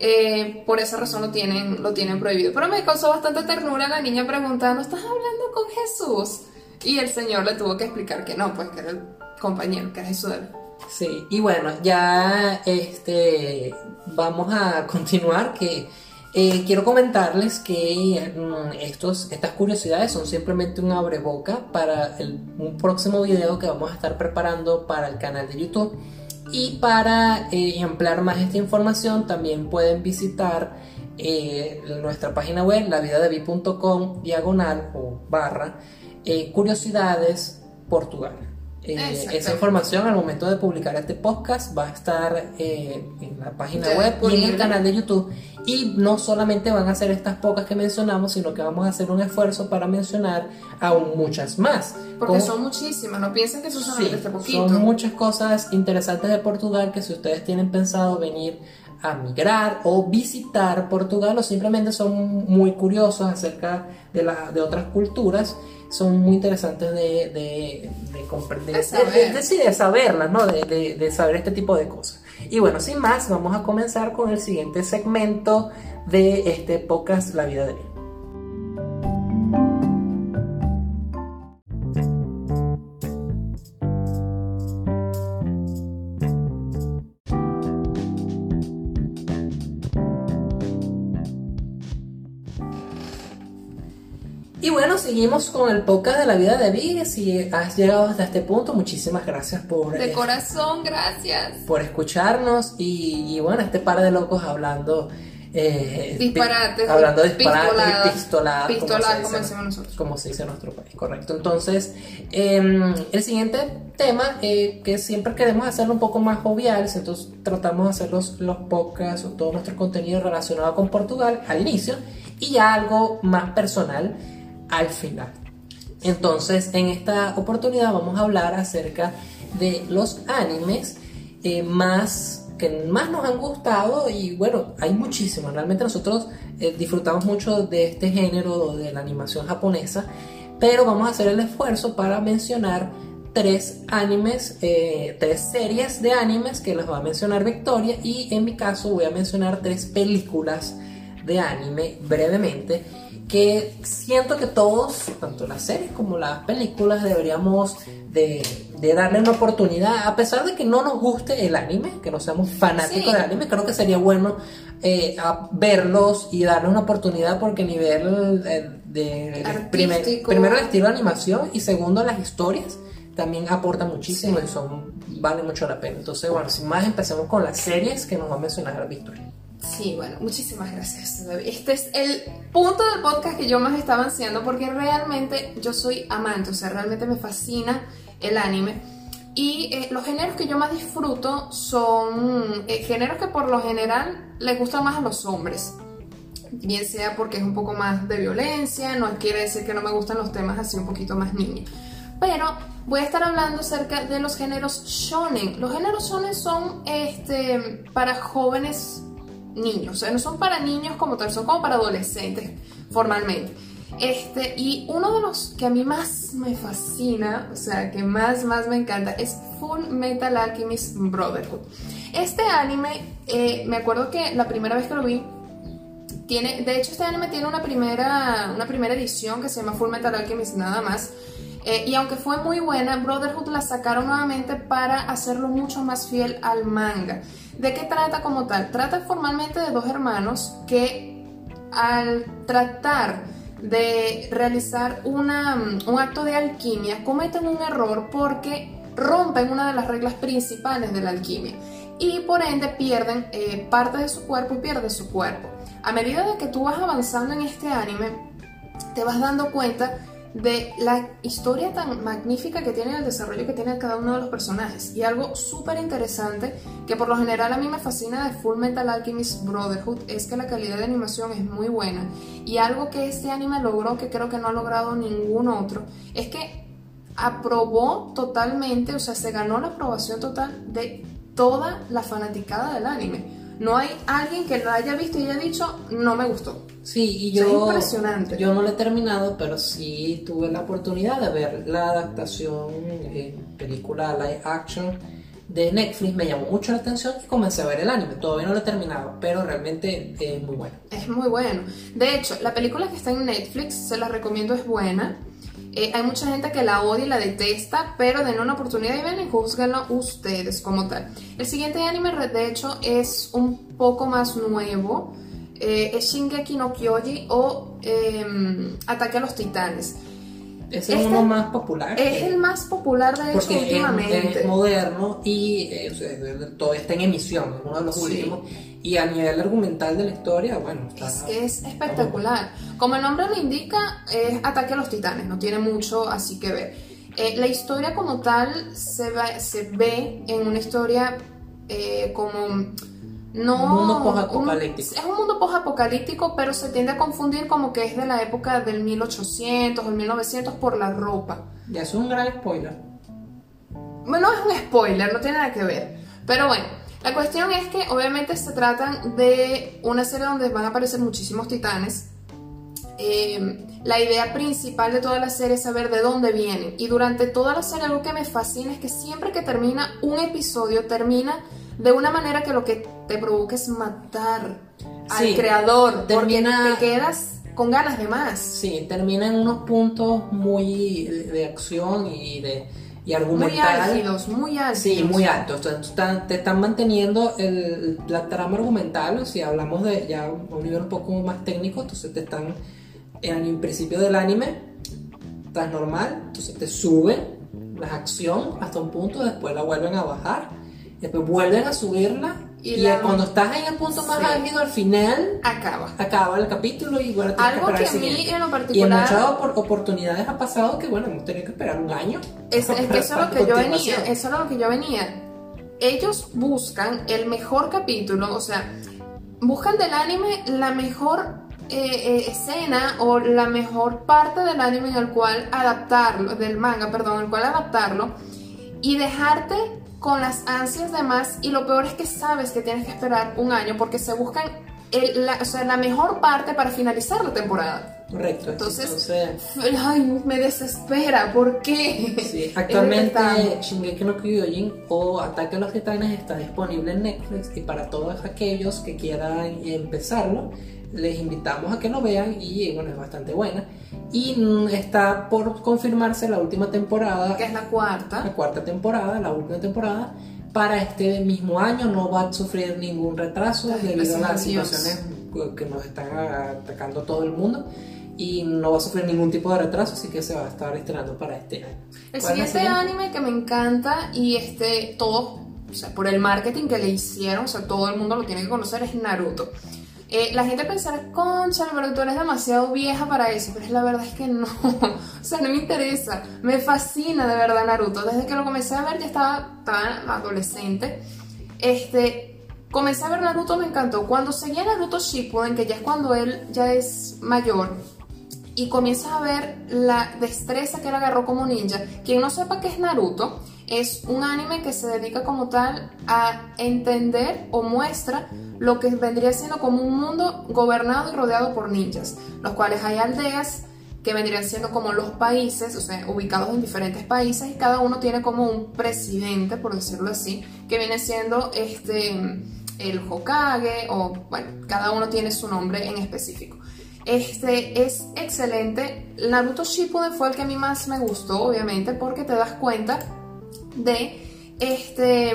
eh, por esa razón lo tienen, lo tienen prohibido. Pero me causó bastante ternura la niña preguntando, ¿estás hablando con Jesús? Y el Señor le tuvo que explicar que no, pues que era el compañero, que era Jesús de él. Sí, y bueno, ya este vamos a continuar que eh, quiero comentarles que mm, estos, estas curiosidades son simplemente un abreboca para un próximo video que vamos a estar preparando para el canal de YouTube. Y para eh, ampliar más esta información también pueden visitar eh, nuestra página web lavidadevi.com diagonal o barra eh, curiosidades Portugal. Eh, esa información al momento de publicar este podcast va a estar eh, en la página Ya web y en el canal de YouTube. Y no solamente van a ser estas pocas que mencionamos, sino que vamos a hacer un esfuerzo para mencionar aún muchas más. Porque Como- son muchísimas, no piensen que son Sí, solamente este poquito. son muchas cosas interesantes de Portugal que si ustedes tienen pensado venir a migrar o visitar Portugal o simplemente son muy curiosos acerca de, la, de otras culturas, son muy interesantes de, de, de comprender, De saber. de- de- sí, de saberlas, ¿no? De, saber este tipo de cosas. Y bueno, sin más, vamos a comenzar con el siguiente segmento de este podcast La Vida de. Bueno, seguimos con el podcast de la vida de Vi. Si has llegado hasta este punto, muchísimas gracias por, De eh, corazón, gracias. por escucharnos. Y, y bueno, este par de locos hablando. eh, Disparates, hablando de disparates pistoladas, pistoladas. pistoladas, se como dice- decimos nosotros. Como se dice en nuestro país, correcto. Entonces, eh, el siguiente tema, eh, que siempre queremos hacerlo un poco más jovial, entonces tratamos de hacer los, los podcasts o todo nuestro contenido relacionado con Portugal al inicio y ya algo más personal al final. Entonces, en esta oportunidad vamos a hablar acerca de los animes eh, más que más nos han gustado y bueno, hay muchísimos. Realmente nosotros eh, disfrutamos mucho de este género de la animación japonesa, pero vamos a hacer el esfuerzo para mencionar tres animes, eh, tres series de animes que les va a mencionar Victoria y en mi caso voy a mencionar tres películas de anime brevemente que siento que todos, tanto las series como las películas, deberíamos de, de darle una oportunidad, a pesar de que no nos guste el anime, que no seamos fanáticos Sí. del anime, creo que sería bueno eh, a verlos y darle una oportunidad porque a nivel eh, de, primer- primero el estilo de animación y segundo las historias también aportan muchísimo Sí. y son vale mucho la pena. Entonces, bueno, sin más empecemos con las series que nos va a mencionar Victoria. Sí, bueno, muchísimas gracias. Este es el punto del podcast que yo más estaba ansiando porque realmente yo soy amante, o sea, realmente me fascina el anime. Y eh, los géneros que yo más disfruto son eh, géneros que por lo general les gustan más a los hombres. Bien sea porque es un poco más de violencia, no quiere decir que no me gustan los temas así un poquito más niños. Pero voy a estar hablando acerca de los géneros shonen. Los géneros shonen son este, para jóvenes niños, o sea, no son para niños como tal, son como para adolescentes formalmente. Este, y uno de los que a mí más me fascina, o sea, que más, más me encanta, es Full Metal Alchemist Brotherhood. Este anime, eh, me acuerdo que la primera vez que lo vi, tiene, de hecho este anime tiene una primera, una primera edición que se llama Full Metal Alchemist nada más. Eh, y aunque fue muy buena, Brotherhood la sacaron nuevamente para hacerlo mucho más fiel al manga. ¿De qué trata como tal? Trata formalmente de dos hermanos que al tratar de realizar una, un acto de alquimia cometen un error porque rompen una de las reglas principales de la alquimia y por ende pierden eh, parte de su cuerpo y pierden su cuerpo. A medida de que tú vas avanzando en este anime, te vas dando cuenta de la historia tan magnífica que tiene el desarrollo que tiene cada uno de los personajes. Y algo súper interesante que por lo general a mí me fascina de Full Metal Alchemist Brotherhood es que la calidad de animación es muy buena. Y algo que este anime logró que creo que no ha logrado ningún otro es que aprobó totalmente, o sea, se ganó la aprobación total de toda la fanaticada del anime. No hay alguien que lo haya visto y haya dicho, no me gustó. Sí, y yo, impresionante. yo no lo he terminado, pero sí tuve la oportunidad de ver la adaptación en película live action de Netflix, me llamó mucho la atención y comencé a ver el anime. Todavía no lo he terminado, pero realmente es muy bueno. Es muy bueno. De hecho, la película que está en Netflix, se la recomiendo, es buena. Eh, hay mucha gente que la odia y la detesta, pero den una oportunidad y ven y juzguenlo ustedes como tal. El siguiente anime, de hecho, es un poco más nuevo. Eh, es Shingeki no Kyoji o em, Ataque a los Titanes. Es el uno más popular. Es el más popular de hecho últimamente. Es, moderno y eh, todo está en emisión, es uno de los últimos. Y a nivel argumental de la historia, bueno, es que es espectacular. Como el nombre lo indica, es Ataque a los Titanes, no tiene mucho así que ver. Eh, la historia como tal se, se ve en una historia eh, como no, un mundo post-apocalíptico. es un mundo post-apocalíptico, pero se tiende a confundir como que es de la época del 1800 o el 1900 por la ropa. Ya es un gran spoiler. Bueno, es un spoiler, no tiene nada que ver. Pero bueno, la cuestión es que obviamente se tratan de una serie donde van a aparecer muchísimos titanes. Eh, la idea principal de toda la serie es saber de dónde vienen. Y durante toda la serie algo que me fascina es que siempre que termina un episodio, termina de una manera que lo que te provoca es matar al creador, termina, porque te quedas con ganas de más. Sí, termina en unos puntos muy de acción y de y argumental. Muy álgidos, muy álgidos. Sí, muy altos. te están manteniendo el, la trama argumental, si hablamos de ya un nivel un poco más técnico, entonces te están en el principio del anime, estás normal, entonces te suben la acción hasta un punto, después la vuelven a bajar después vuelven a subirla y, cuando estás en el punto más álgido al final acaba. acaba el capítulo y bueno algo que, a mí en lo particular y en muchas oportunidades ha pasado que bueno hemos tenido que esperar un año. Es, es que eso es lo que yo venía eso es lo que yo venía. Ellos buscan el mejor capítulo o sea buscan del anime la mejor eh, eh, escena o la mejor parte del anime en el cual adaptarlo del manga perdón en el cual adaptarlo y dejarte con las ansias de más y lo peor es que sabes que tienes que esperar un año porque se buscan la, o sea, la mejor parte para finalizar la temporada. Correcto. Entonces, ay, me desespera, ¿por qué? Sí, actualmente Shingeki no Kyojin o Ataque a los Titanes está disponible en Netflix y para todos aquellos que quieran empezarlo, les invitamos a que lo vean y bueno, es bastante buena. Y mm, está por confirmarse la última temporada. Que es la cuarta. La cuarta temporada, la última temporada. Para este mismo año no va a sufrir ningún retraso debido a las situaciones que nos están atacando todo el mundo y no va a sufrir ningún tipo de retraso, así que se va a estar estrenando para este año. El siguiente anime que me encanta y este todo, o sea, por el marketing que le hicieron, o sea, todo el mundo lo tiene que conocer es Naruto. Eh, la gente pensará, concha, pero tú eres demasiado vieja para eso, pero la verdad es que no, o sea, no me interesa, me fascina de verdad Naruto, desde que lo comencé a ver ya estaba tan adolescente, este, comencé a ver Naruto, me encantó, cuando seguía Naruto Shippuden, que ya es cuando él ya es mayor, y comienzas a ver la destreza que él agarró como ninja, quien no sepa qué es Naruto, es un anime que se dedica como tal a entender o muestra lo que vendría siendo como un mundo gobernado y rodeado por ninjas, los cuales hay aldeas que vendrían siendo como los países, o sea, ubicados en diferentes países y cada uno tiene como un presidente, por decirlo así, que viene siendo este el Hokage o bueno, cada uno tiene su nombre en específico. Este es excelente. Naruto Shippuden fue el que a mí más me gustó, obviamente, porque te das cuenta de este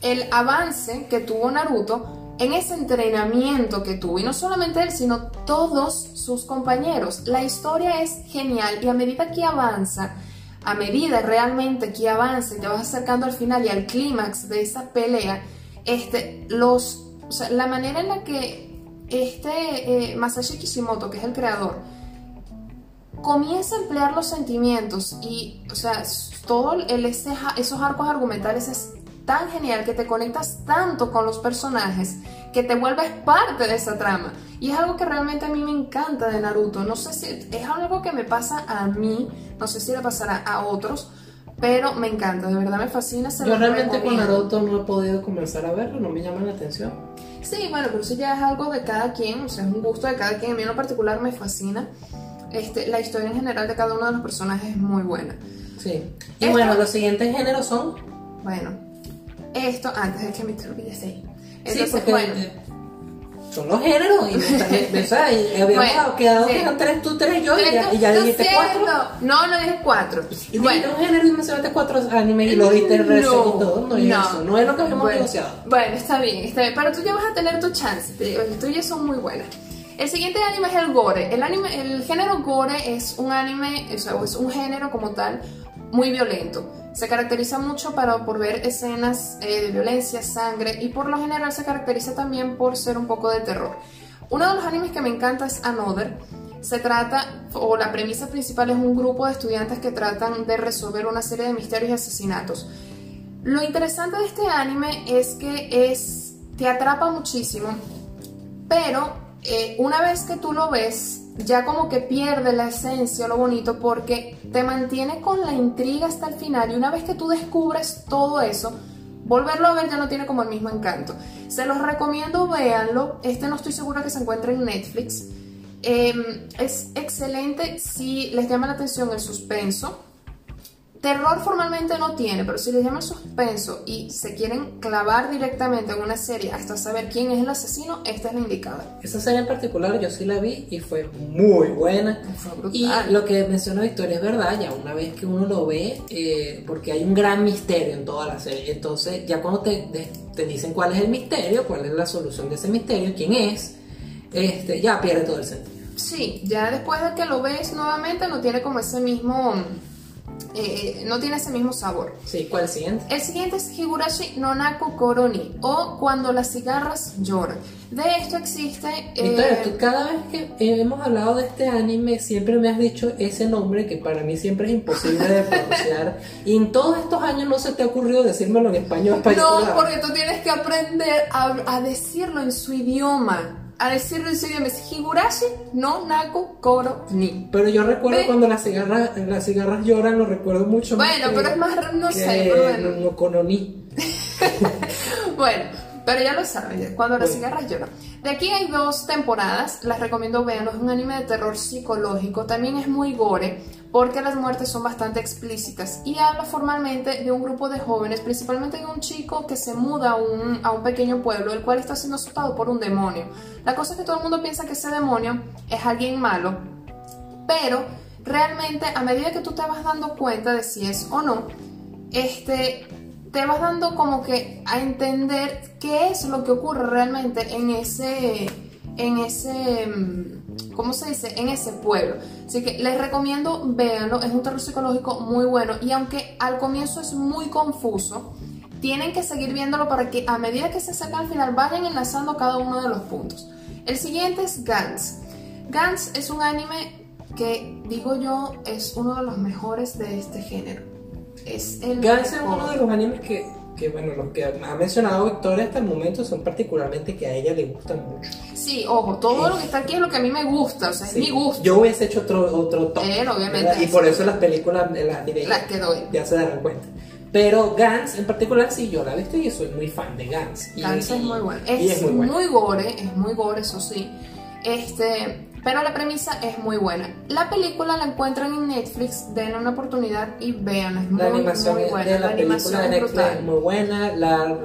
el avance que tuvo Naruto en ese entrenamiento que tuvo, y no solamente él, sino todos sus compañeros. La historia es genial y a medida que avanza, a medida realmente que avanza y te vas acercando al final y al clímax de esa pelea, este, los, la manera en la que este eh, Masashi Kishimoto, que es el creador, comienza a emplear los sentimientos y, o sea, todo el, esos arcos argumentales es tan genial, que te conectas tanto con los personajes, que te vuelves parte de esa trama. Y es algo que realmente a mí me encanta de Naruto. No sé si es algo que me pasa a mí, no sé si le pasará a otros, pero me encanta, de verdad me fascina. Yo realmente con Naruto no he podido comenzar a verlo, no me llama la atención. Sí, bueno, pero eso ya es algo de cada quien, o sea, es un gusto de cada quien. A mí en lo particular me fascina. Este, la historia en general de cada uno de los personajes es muy buena. Sí. Y bueno, los siguientes géneros son. Bueno, esto antes de que me te olvides ahí. Entonces, sí, bueno. Son los géneros y, me, y habíamos bueno, quedado que eran tres, tú tres, yo, y ya, y ya dijiste cuatro. No, no dije cuatro. Y bueno, un género y mencionaste cuatro animes y lo el resto y todo. No, es eso, no es lo que habíamos negociado. Bueno, está bien, está bien, pero tú ya vas a tener tu chance, las tuyas son muy buenas. El siguiente anime es el gore. El, anime, el género gore es un anime, sea, es un género como tal muy violento. Se caracteriza mucho para, por ver escenas eh, de violencia, sangre y por lo general se caracteriza también por ser un poco de terror. Uno de los animes que me encanta es Another. Se trata, o la premisa principal es un grupo de estudiantes que tratan de resolver una serie de misterios y asesinatos. Lo interesante de este anime es que es, te atrapa muchísimo, pero eh, una vez que tú lo ves, ya como que pierde la esencia, lo bonito, porque te mantiene con la intriga hasta el final y una vez que tú descubres todo eso, volverlo a ver ya no tiene como el mismo encanto. Se los recomiendo, véanlo. Este no estoy segura que se encuentre en Netflix. Em, es excelente si les llama la atención el suspenso Terror formalmente no tiene, pero si les llama el suspenso y se quieren clavar directamente en una serie hasta saber quién es el asesino, esta es la indicada. Esa serie en particular yo sí la vi y fue muy buena. y lo que menciona Victoria es verdad, ya una vez que uno lo ve, eh, porque hay un gran misterio en toda la serie, entonces ya cuando te, te dicen cuál es el misterio, cuál es la solución de ese misterio, quién es, este, ya pierde todo el sentido. Sí, ya después de que lo ves nuevamente no tiene como ese mismo eh, no tiene ese mismo sabor. Sí, ¿cuál siguiente? El siguiente es Higurashi no Naku Koroni o Cuando las cigarras lloran. De esto existe. Eh... tú cada vez que hemos hablado de este anime siempre me has dicho ese nombre que para mí siempre es imposible de pronunciar. y en todos estos años no se te ha ocurrido decírmelo en español. No, porque tú tienes que aprender a decirlo en su idioma a decirlo en serio, es Higurashi no Naku Koro Ni. Pero yo recuerdo cuando las cigarras, las cigarras lloran, lo recuerdo mucho bueno, pero es más, no sé, bueno. Ni. bueno, pero ya lo saben, cuando las cigarras lloran. De aquí hay dos temporadas, las recomiendo vean, es un anime de terror psicológico, también es muy gore, porque las muertes son bastante explícitas y habla formalmente de un grupo de jóvenes, principalmente de un chico que se muda a un, a un pequeño pueblo, el cual está siendo azotado por un demonio. La cosa es que todo el mundo piensa que ese demonio es alguien malo, pero realmente a medida que tú te vas dando cuenta de si es o no, este, te vas dando como que a entender qué es lo que ocurre realmente en ese, en ese mm, ¿cómo se dice? En ese pueblo. Así que les recomiendo véanlo, es un terror psicológico muy bueno y aunque al comienzo es muy confuso, tienen que seguir viéndolo para que a medida que se acerca al final vayan enlazando cada uno de los puntos. El siguiente es Gantz. Gantz es un anime que digo yo es uno de los mejores de este género. Es el Gantz es uno de los animes que que bueno, los que ha mencionado Victoria hasta el momento son particularmente que a ella le gustan mucho. Sí, ojo, todo lo que está aquí es lo que a mí me gusta, o sea, es mi gusto. Yo hubiese hecho otro, otro top. obviamente. Y por eso las películas las diré. Las que doy. Ya se darán cuenta. Pero Gans en particular sí, yo la he visto y soy muy fan de Gans. Gans es muy bueno. Es, muy, muy gore, es muy gore, eso sí. Este, pero la premisa es muy buena. La película la encuentran en Netflix, denle una oportunidad y vean, es muy, animación muy buena. De la, película de Netflix es muy buena, la,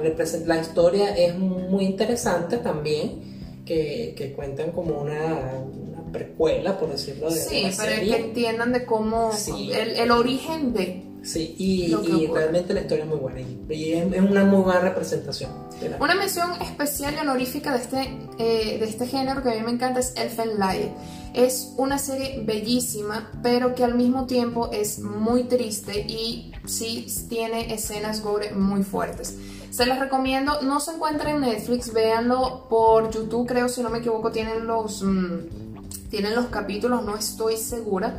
la historia es muy interesante también, que, que cuentan como una, precuela, por decirlo de Sí, para que entiendan de cómo, el, el, origen de, Sí, y, y realmente la historia es muy buena y, es, una muy buena representación. Una mención especial y honorífica de este, eh, de este género que a mí me encanta es Elfen Light. Es una serie bellísima, pero que al mismo tiempo es muy triste y sí tiene escenas gore muy fuertes. Se las recomiendo, no se encuentra en Netflix, véanlo por YouTube, creo, si no me equivoco, tienen los, mm, tienen los capítulos, no estoy segura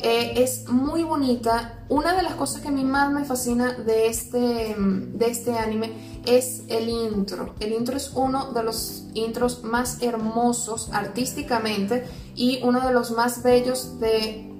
eh, es muy bonita. Una de las cosas que a mí más me fascina de este, de este anime es el intro. El intro es uno de los intros más hermosos artísticamente y uno de los más bellos de,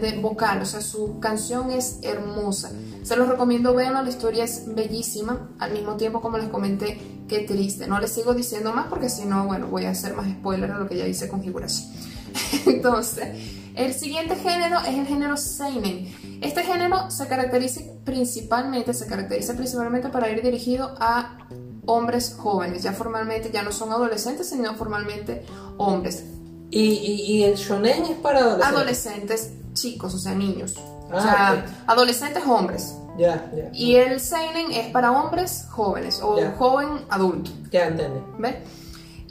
de vocal. O sea, su canción es hermosa. Se los recomiendo, vean, la historia es bellísima. Al mismo tiempo, como les comenté, qué triste. No les sigo diciendo más porque si no, bueno, voy a hacer más spoiler de lo que ya hice con Higurashi. Entonces... El siguiente género es el género seinen. Este género se caracteriza principalmente, se caracteriza principalmente para ir dirigido a hombres jóvenes, ya formalmente, ya no son adolescentes, sino formalmente hombres. ¿Y, el shonen es para adolescentes? Adolescentes chicos, o sea, niños. o ah, adolescentes hombres. Ya. Y el seinen es para hombres jóvenes o joven adulto. Ya entendí. ¿Ves?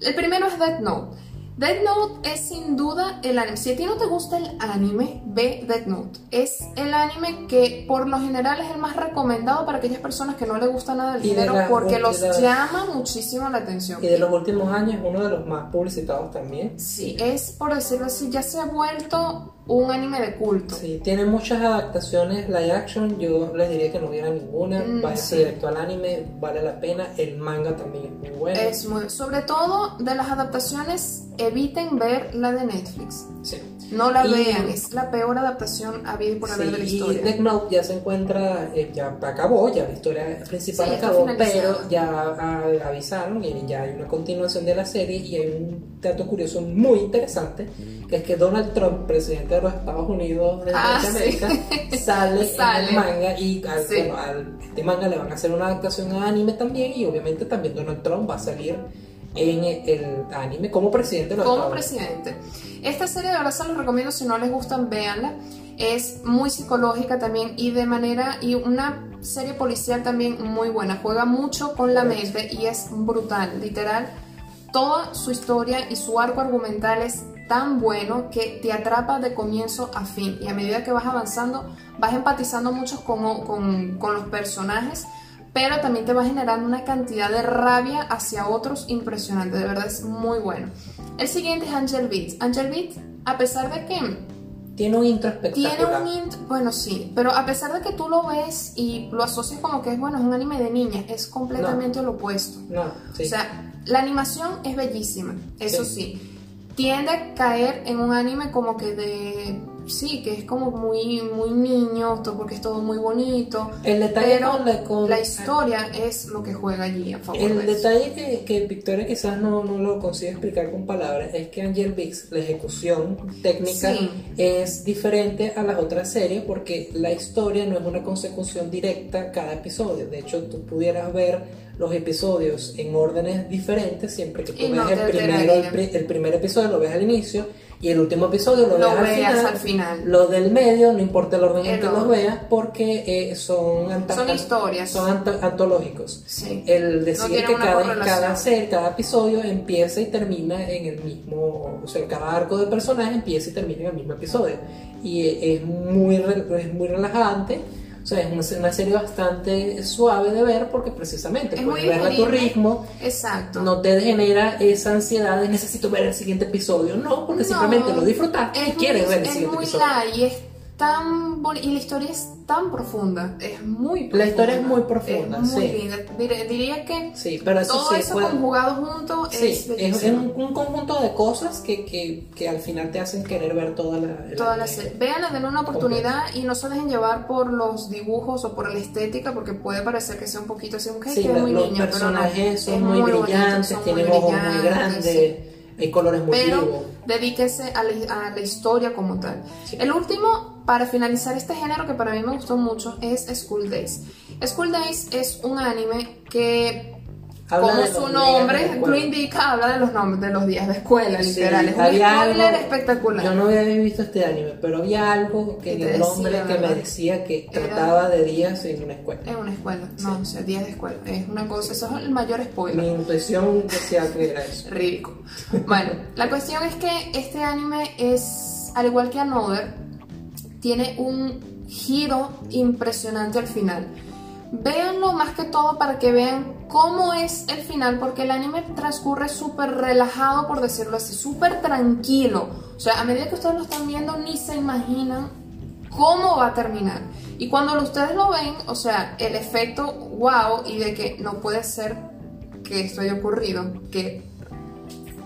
El primero es Death Note. Death Note es sin duda el anime. Si a ti no te gusta el anime, ve Death Note. Es el anime que por lo general es el más recomendado para aquellas personas que no les gusta nada el género porque los llama muchísimo la atención. Y de los últimos años uno de los más publicitados también. Sí, es por decirlo así, ya se ha vuelto un anime de culto. Sí, tiene muchas adaptaciones live action. Yo les diría que no hubiera ninguna. Mm, Vaya directo al anime, vale la pena. El manga también es muy bueno. Es muy, sobre todo de las adaptaciones, eviten ver la de Netflix. Sí. No la vean, es la peor adaptación habido por haber de la historia. Y Death Note ya se encuentra, eh, ya acabó, ya la historia principal acabó, pero ya avisaron y ya hay una continuación de la serie y hay un dato curioso muy interesante, que es que Donald Trump, presidente de los Estados Unidos de ah, América, sale, en el manga y al, al, este manga le van a hacer una adaptación a anime también y obviamente también Donald Trump va a salir en el anime como presidente de Como presidente. Esta serie de verdad se los recomiendo, si no les gustan, véanla. Es muy psicológica también y de manera, y una serie policial también muy buena. Juega mucho con la mente y es brutal, literal. Toda su historia y su arco argumental es tan bueno que te atrapa de comienzo a fin. Y a medida que vas avanzando, vas empatizando mucho con, con, con los personajes pero también te va generando una cantidad de rabia hacia otros impresionante, de verdad es muy bueno. El siguiente es Angel Beats. Angel Beats, a pesar de que... Tiene un intro espectacular. Tiene un intro, bueno sí, pero a pesar de que tú lo ves y lo asocias como que es bueno, es un anime de niña, es completamente lo opuesto. No, sí. O sea, la animación es bellísima, eso sí. Tiende a caer en un anime como que de sí, que es como muy, muy niño, porque es todo muy bonito. El detalle con la, historia es lo que juega allí a favor. El detalle que, que, Victoria quizás no, no, lo consigue explicar con palabras es que Angel Vix, la ejecución técnica es diferente a las otras series porque la historia no es una consecución directa cada episodio. De hecho, tú pudieras ver los episodios en órdenes diferentes siempre que tú veas el, primero, el primer episodio, lo ves al inicio y el último episodio lo, lo veas, al, final. Lo del medio, no importa el orden en que lo veas, porque eh, son, son historias. Son antológicos. El decir que cada, cada, ser, cada episodio empieza y termina en el mismo, o sea, cada arco de personaje empieza y termina en el mismo episodio. Y es muy, es muy relajante o sea, es una, serie bastante suave de ver porque precisamente puedes verla a tu ritmo. Exacto. No te genera esa ansiedad de necesito ver el siguiente episodio. No, porque simplemente lo disfrutaste y quieres ver el siguiente episodio. y es tan y la historia es tan profunda, es muy profunda. La historia es muy profunda, es muy linda. Diría que sí, pero eso todo eso conjugado junto es, es un, conjunto de cosas que, que, que, al final te hacen querer ver toda la, toda la serie. Véanla, denle una oportunidad y no se dejen llevar por los dibujos o por la estética porque puede parecer que sea un poquito así, un que es muy los niño, personajes son muy, brillantes, tienen ojos muy grandes. Hay colores muy Pero dedíquese a la, a la, historia como tal. El último para finalizar este género que para mí me gustó mucho es School Days. School Days es un anime que Habla como su nombre lo indica, habla de los nombres de los días de escuela, literal. Sí, es un spoiler espectacular. Yo no había visto este anime, pero había algo que te el hombre decía, que me decía que Era- trataba de días en una escuela. Es una escuela, no, o sea, días de escuela. Es una cosa, eso es el mayor spoiler. Mi intuición decía que era eso. Ridículo. Bueno, la cuestión es que este anime es, al igual que Another, tiene un giro impresionante al final. Véanlo más que todo para que vean cómo es el final, porque el anime transcurre súper relajado, por decirlo así, súper tranquilo. O sea, a medida que ustedes lo están viendo, ni se imaginan cómo va a terminar. Y cuando ustedes lo ven, o sea, el efecto wow y de que no puede ser que esto haya ocurrido, que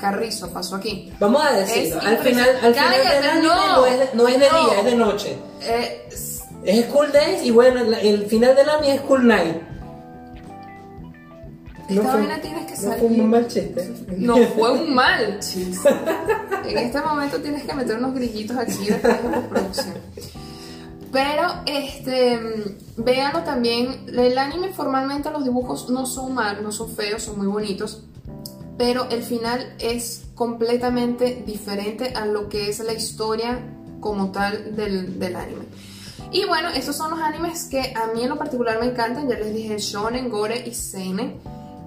Carrizo pasó aquí. Vamos a decirlo, Es al final, al final del anime no, no, es de, no es de no. día, es de noche. Eh, Es School Days y bueno, el, el final del anime es School Night. esta fue- vaina tienes que no salir. fue un mal chiste. No fue un mal chiste. En este momento tienes que meter unos grillitos aquí después de postproducción. Pero, este, véanlo también. El anime formalmente los dibujos no son malos, no son feos, son muy bonitos. Pero el final es completamente diferente a lo que es la historia como tal del, del anime. Y bueno, estos son los animes que a mí en lo particular me encantan. Ya les dije Shonen, Gore y Seinen.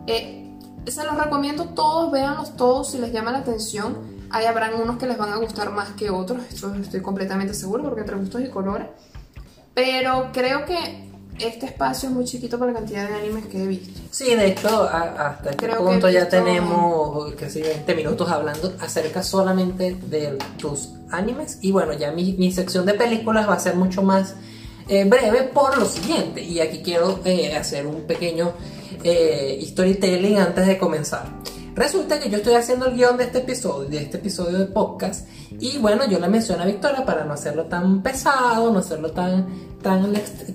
Eh, se los recomiendo todos, véanlos todos si les llama la atención. Ahí habrán unos que les van a gustar más que otros, esto estoy completamente seguro porque entre gustos y colores. Pero creo que este espacio es muy chiquito para la cantidad de animes que he visto. Sí, de hecho, a- hasta este Creo punto ya tenemos casi 20 minutos hablando acerca solamente de tus animes. Y bueno, ya mi, mi sección de películas va a ser mucho más eh, breve por lo siguiente. Y aquí quiero eh, hacer un pequeño eh, storytelling antes de comenzar. Resulta que yo estoy haciendo el guion de este episodio, de este episodio de podcast, y bueno, yo le menciono a Victoria para no hacerlo tan pesado, no hacerlo tan, tan,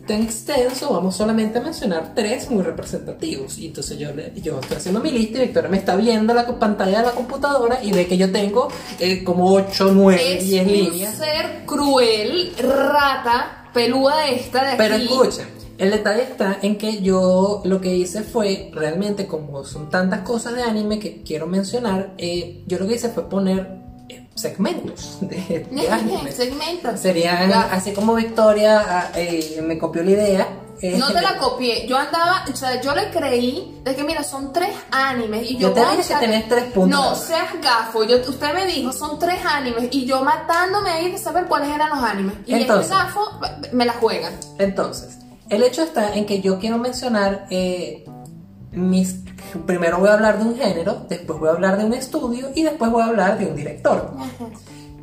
tan extenso, vamos solamente a mencionar tres muy representativos. Y entonces yo, le- yo estoy haciendo mi lista y Victoria me está viendo la pantalla de la computadora y ve que yo tengo eh, como 8, 9, Es 10 un líneas. ser cruel, rata, peluda esta de aquí. Pero escucha, el detalle está en que yo lo que hice fue, realmente como son tantas cosas de anime que quiero mencionar, eh, yo lo que hice fue poner eh, segmentos de, de anime. Segmentos. Serían Ya. así como Victoria ah, eh, me copió la idea. eh, No te la copié, yo andaba, o sea, yo le creí de que mira, son tres animes y yo Yo te dije que tenés tres puntos. No, seas gafo, yo, usted me dijo, son tres animes y yo matándome ahí de saber cuáles eran los animes. Y Entonces. este gafo me la juega. Entonces, el hecho está en que yo quiero mencionar eh, mis. Primero voy a hablar de un género, después voy a hablar de un estudio y después voy a hablar de un director.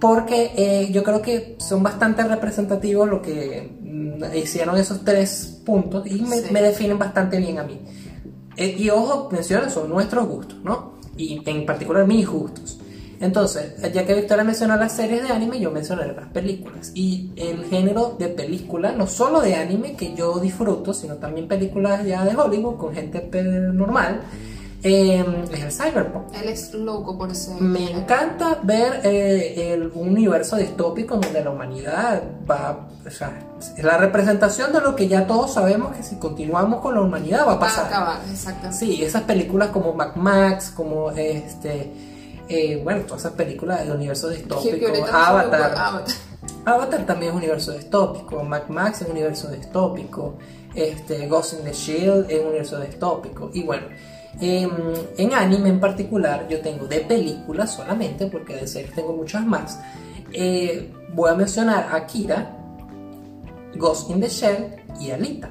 Porque eh, yo creo que son bastante representativos lo que mm, hicieron esos tres puntos y me, Sí. me definen bastante bien a mí. Eh, y ojo, menciono, son nuestros gustos, ¿no? Y en particular mis gustos. Entonces, ya que Victoria mencionó las series de anime, yo mencionaré las películas. Y el género de película, no solo de anime que yo disfruto, sino también películas ya de Hollywood con gente normal, eh, es el cyberpunk. Él es loco por ese. Me encanta ver eh, el, un universo distópico donde la humanidad va, o sea, es la representación de lo que ya todos sabemos que si continuamos con la humanidad va a Va a pasar. acabar, exactamente. Sí, esas películas como Mad Max, como este, eh, bueno, todas esas películas del universo distópico, Avatar. Avatar. Avatar también es un universo distópico, Mad Max es un universo distópico, este, Ghost in the Shield es un universo distópico. Y bueno, em, en anime en particular, yo tengo de películas solamente, porque de series tengo muchas más. Eh, voy a mencionar Akira, Ghost in the Shell y Alita.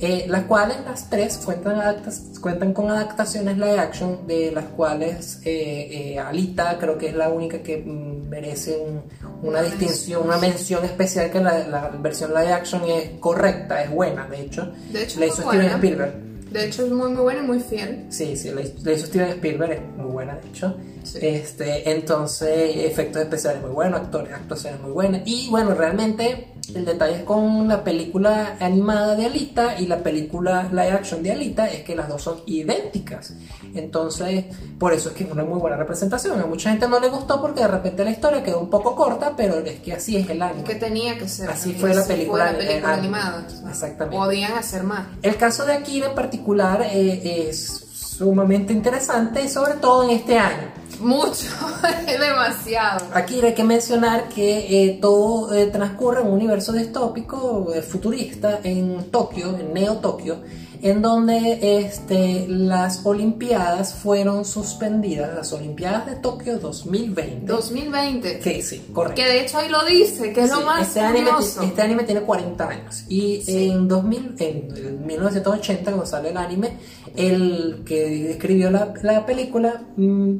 Eh, las cuales las tres cuentan, cuentan con adaptaciones live action, de las cuales eh, eh, Alita creo que es la única que mm, merece un- una distinción, una mención especial que la, la versión live action es correcta, es buena, de hecho. De hecho, la hizo Steven buena. Spielberg. De hecho, es muy, muy bueno y muy fiel. Sí, sí, la hizo, la hizo Steven Spielberg, buena, de hecho. Sí. Este, entonces, efectos especiales muy buenos, actores, actuaciones muy buenas. Y bueno, realmente el detalle es con la película animada de Alita y la película live action de Alita es que las dos son idénticas. Entonces, por eso es que es una muy buena representación. A mucha gente no le gustó porque de repente la historia quedó un poco corta, pero es que así es el anime. Que tenía que ser. Así fue la película, la película animada. exactamente. Podían hacer más. El caso de Akira en particular eh, es sumamente interesante y sobre todo en este año. Mucho, demasiado. Aquí hay que mencionar que eh, todo eh, transcurre en un universo distópico eh, futurista en Tokio, en Neo Tokio, en donde este, las Olimpiadas fueron suspendidas, las Olimpiadas de Tokio 2020. 2020. Que sí, correcto. Que de hecho ahí lo dice, que es lo Sí, más este anime, este anime tiene 40 años y Sí. en, 2000, en 1980 cuando sale el anime el que escribió la, la película mm,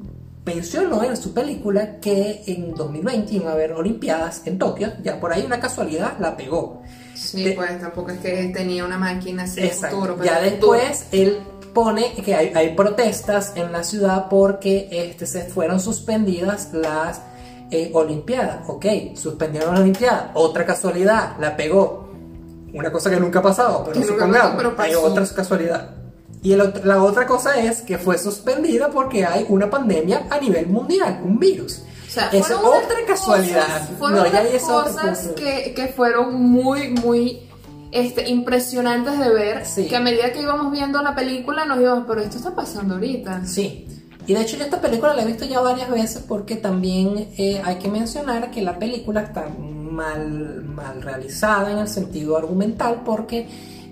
mencionó en su película que en 2020 iban a haber olimpiadas en Tokio ya por ahí una casualidad la pegó Sí, de- pues tampoco es que tenía una máquina así de Exacto. futuro. pero ya después él pone que hay, hay protestas en la ciudad porque este, se fueron suspendidas las eh, Olimpiadas. Ok, suspendieron la Olimpiada. Otra casualidad, la pegó. Una cosa que nunca ha pasado, pero supongamos, hay otra casualidad. Y el la otra cosa es que fue suspendida porque hay una pandemia a nivel mundial, un virus. Sea, otra casualidad. cosas- fueron No, ya otra cosas cosa. que, que fueron muy, muy este, impresionantes de ver. Sí. Que a medida que íbamos viendo la película nos íbamos, pero esto está pasando ahorita. Sí. Y de hecho yo esta película la he visto ya varias veces porque también eh, hay que mencionar que la película está mal, mal realizada en el sentido argumental porque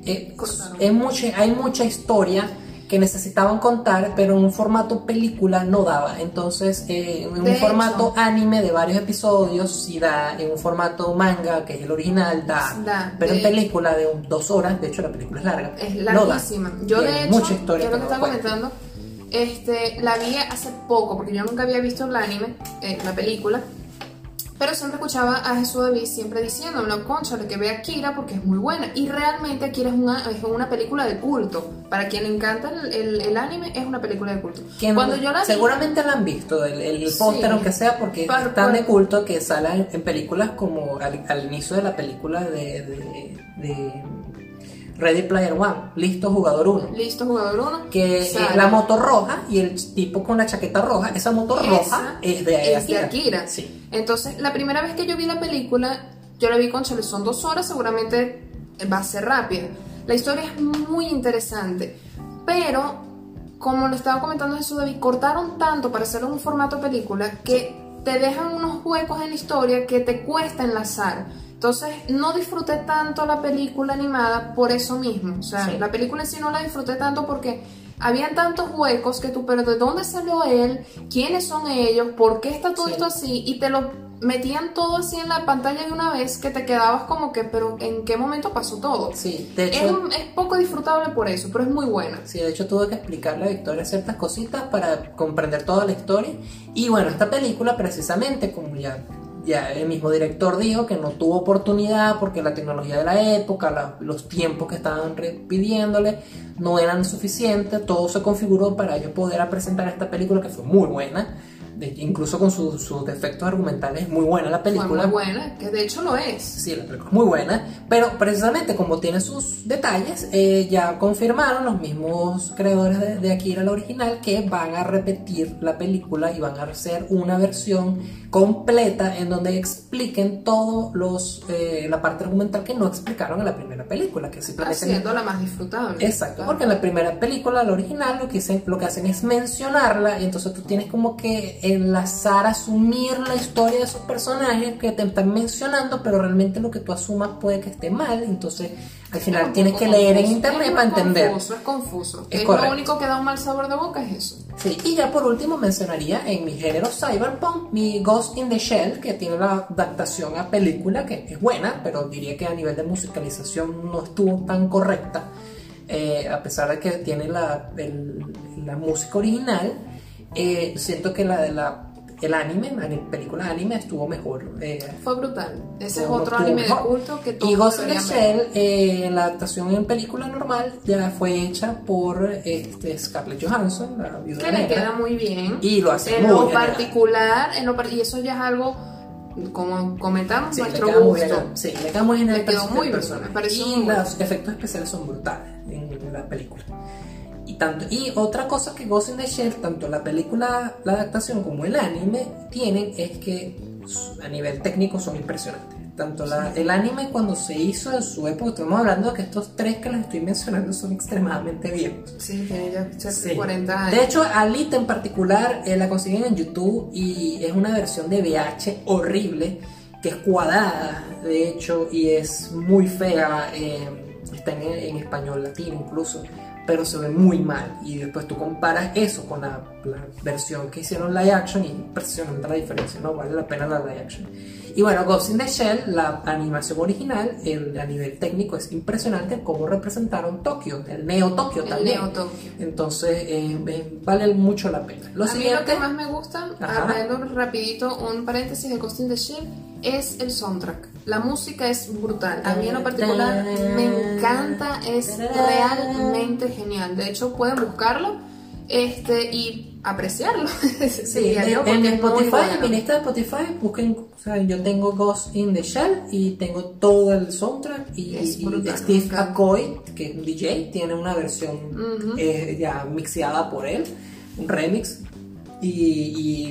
eh, es mucha, hay mucha historia que necesitaban contar pero en un formato película no daba entonces eh, en un De hecho. formato anime de varios episodios sí da en un formato manga que es el original da, Da, pero en película de un- dos horas de hecho la película es larga Es no da. larguísima. yo de hecho, mucha historia yo lo que que estaba comentando, este, la vi hace poco, porque yo nunca había visto el anime, eh, la película. Pero siempre escuchaba a Jesús David siempre diciendo, no, conchale, que ve a Akira porque es muy buena. Y realmente Akira es una, es una película de culto. Para quien le encanta el, el- el anime, es una película de culto. Cuando yo la vi, seguramente la han visto, el, el Sí. póster aunque sea, porque Par- es tan de culto que sale en, en películas como al, al inicio de la película de, de- de Ready Player One, listo jugador 1. listo, jugador 1. Que es la moto roja y el tipo con la chaqueta roja, esa moto Esa roja es de es de Akira. Akira. Sí. Entonces, la primera vez que yo vi la película, yo la vi con Chale, son dos horas, seguramente va a ser rápida. La historia es muy interesante, pero como lo estaba comentando Jesús David, cortaron tanto para hacerlo en un formato película que te dejan unos huecos en la historia que te cuesta enlazar. Entonces, no disfruté tanto la película animada por eso mismo. O sea, Sí. la película en sí no la disfruté tanto porque habían tantos huecos que tú, pero ¿de dónde salió él? ¿Quiénes son ellos? ¿Por qué está todo Sí. esto así? Y te lo metían todo así en la pantalla de una vez que te quedabas como que, pero ¿en qué momento pasó todo? Sí, de Es, hecho, un- es poco disfrutable por eso, pero es muy buena. Sí, de hecho tuve que explicarle a Victoria ciertas cositas para comprender toda la historia. Y bueno, esta película precisamente, como ya, ya el mismo director dijo, que no tuvo oportunidad porque la tecnología de la época, los tiempos que estaban pidiéndole no eran suficientes, todo se configuró para yo poder presentar esta película que fue muy buena. De- incluso con sus sus defectos argumentales, muy buena la Fue película. muy buena, que de hecho lo es. Sí, la película es muy buena, pero precisamente como tiene sus detalles, eh, ya confirmaron los mismos creadores de, de Akira, la original, que van a repetir la película y van a hacer una versión completa en donde expliquen todo los eh, la parte argumental que no explicaron en la primera película, que simplemente Haciéndola más disfrutable. Exacto, Claro. porque en la primera película, la original, lo que, hacen, lo que hacen es mencionarla y entonces tú tienes como que enlazar, asumir la historia de esos personajes que te están mencionando, pero realmente lo que tú asumas puede que esté mal, entonces al final tienes que leer en confuso. internet para entender. Confuso, es confuso. Es correcto. lo único que da un mal sabor de boca es eso. Sí, y ya por último mencionaría en mi género cyberpunk mi Ghost in the Shell, que tiene la adaptación a película que es buena, pero diría que a nivel de musicalización no estuvo tan correcta, eh, a pesar de que tiene la, el- la música original. Eh, siento que la de la el anime, la película anime estuvo mejor. eh, Fue brutal. Ese es otro anime de mejor. culto que todos Y Ghost in. Shell, eh, la adaptación en película normal, ya fue hecha por este, Scarlett Johansson, la viuda Que le queda muy bien. Y lo hace en muy lo particular, en lo y eso ya es algo, como comentamos, Sí, nuestro gusto. Sí, le queda muy genial Le el quedó personaje- muy el bien, me Y muy los efectos especiales son brutales en la película. Y, tanto, y otra cosa que Ghost in the Shell, tanto la película, la adaptación como el anime, tienen es que a nivel técnico son impresionantes. Tanto la, el anime cuando se hizo en su época, estamos hablando de que estos tres que les estoy mencionando son extremadamente viejos. Sí, tiene ya Sí. de 40 años. De hecho, Alita en particular eh, la consiguen en YouTube y es una versión de VH horrible, que es cuadrada, de hecho, y es muy fea. eh, está en, en español latino incluso, pero se ve muy mal. Y después tú comparas eso con la, versión que hicieron live action y es impresionante la diferencia, ¿no? Vale la pena la live action. Y bueno, Ghost in the Shell, la animación original, el- a nivel técnico es impresionante cómo representaron Tokio, el Neo Tokio El también. Neo Tokio. Entonces, eh, eh, vale mucho la pena. Lo a mí lo que más me gusta, abriendo rapidito un paréntesis de Ghost in the Shell, es el soundtrack. La música es brutal. A mí en lo particular me encanta, es realmente genial. De hecho, pueden buscarlo este, y apreciarlo. sí, en, en Spotify, bueno. en mi lista de Spotify, busquen, o sea, yo tengo Ghost in the Shell y tengo todo el soundtrack y, y brutal, Steve encanta. Aoki, que es un DJ, tiene una versión Ujú. eh, ya mixeada por él, un remix. Y,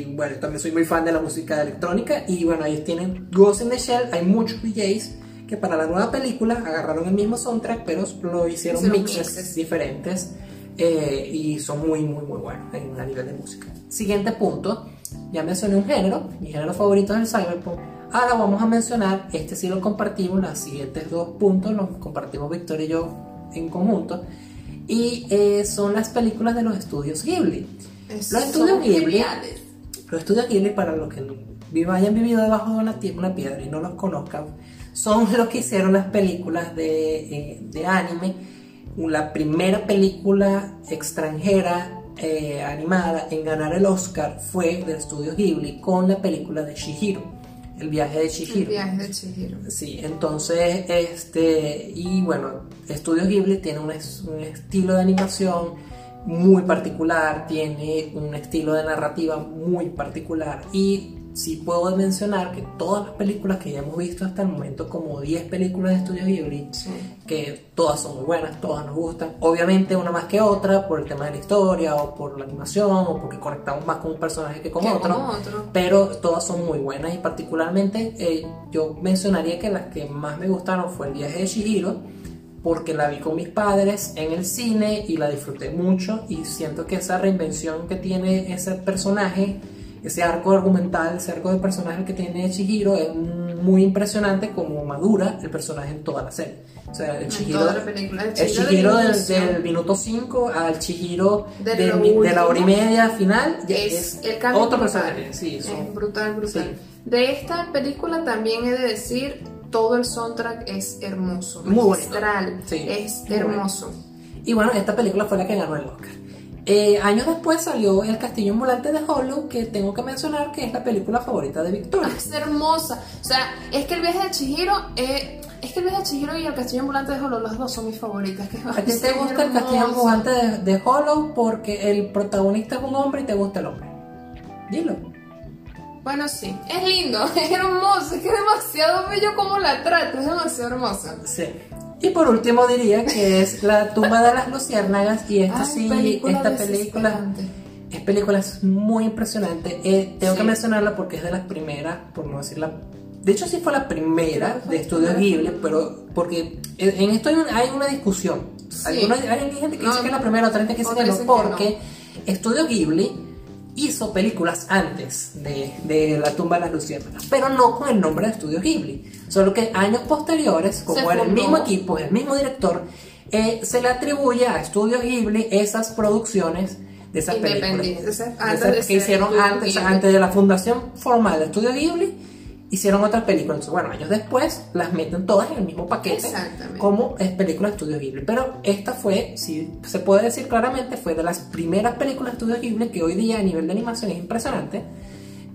y, bueno, también soy muy fan de la música electrónica. Y bueno, ellos tienen Ghost in the Shell. Hay muchos DJs que para la nueva película agarraron el mismo soundtrack, pero lo hicieron Hicieron mixes, mixes. diferentes. Eh, y son muy, muy, muy buenos en, a nivel de música. Siguiente punto, ya mencioné un género, mi género favorito es el cyberpunk. Ahora vamos a mencionar, este sí lo compartimos, los siguientes dos puntos los compartimos Victoria y yo en conjunto. Y eh, son las películas de los estudios Ghibli. Es- Los estudios son Ghibli, geniales. los estudios Ghibli, para los que vivan- hayan vivido debajo de una, una piedra y no los conozcan, son los que hicieron las películas de, eh, de anime. La primera película extranjera eh, animada en ganar el Oscar fue del estudio Ghibli con la película de Shihiro, El viaje de El Shihiro. viaje de Chihiro. Sí, entonces, este, y bueno, Estudios Ghibli tiene un, es- un estilo de animación muy particular, tiene un estilo de narrativa muy particular y sí puedo mencionar que todas las películas que ya hemos visto hasta el momento, como 10 películas de Estudios Ghibli, Sí. que todas son muy buenas, todas nos gustan, obviamente una más que otra por el tema de la historia o por la animación o porque conectamos más con un personaje que con otro. pero todas son muy buenas y particularmente eh, yo mencionaría que las que más me gustaron fue el viaje de Shihiro porque la vi con mis padres en el cine y la disfruté mucho y siento que esa reinvención que tiene ese personaje, ese arco argumental, ese arco de personaje que tiene Shihiro es muy impresionante como madura el personaje en toda la serie. O sea, el En Chihiro, toda la película. El el Chihiro de Chihiro del, del minuto 5 al Chihiro De de, de la hora y media final es, es, el otro brutal. personaje. Sí, son- es brutal, brutal. sí. De esta película también he de decir, todo el soundtrack es hermoso, Muy magistral, Sí, es muy hermoso. Y bueno, esta película fue la que ganó el Oscar. Eh, años después salió El Castillo Ambulante de Hollow, que tengo que mencionar que es la película favorita de Victoria. Es hermosa. O sea, es que el viaje de Chihiro, eh, es que el viaje de Chihiro y el castillo ambulante de Holo, las dos son mis favoritas. Que A ti te gusta El Castillo Ambulante de, de Hollow porque el protagonista es un hombre y te gusta el hombre. Dilo. Bueno, sí, es lindo, es hermoso, es que es demasiado bello como la trata, es demasiado hermosa. Sí. Y por último diría que es La tumba de las luciérnagas y esta Ay, sí, película esta película es película es muy impresionante. Eh, tengo Sí. que mencionarla porque es de las primeras, por no decir la de hecho sí fue la primera de Estudios. Ghibli, pero porque en esto hay, un- hay una discusión. Sí. Algunos- hay gente que No, dice que es la primera, otra gente que dice no, que no. porque Estudio Ghibli hizo películas antes de, de La tumba de las luciérnagas, pero no con el nombre de Estudio Ghibli. Solo que años posteriores, como Se era el mismo equipo, el mismo director, eh, se le atribuye a Estudio Ghibli esas producciones de esas películas. Antes de que hicieron antes, Ghibli. antes de la fundación formal de Estudio Ghibli, hicieron otras películas. Entonces, bueno, años después las meten todas en el mismo paquete como es película de Estudio Ghibli. Pero esta fue, si se puede decir claramente, fue de las primeras películas de Estudio Ghibli que hoy día a nivel de animación es impresionante.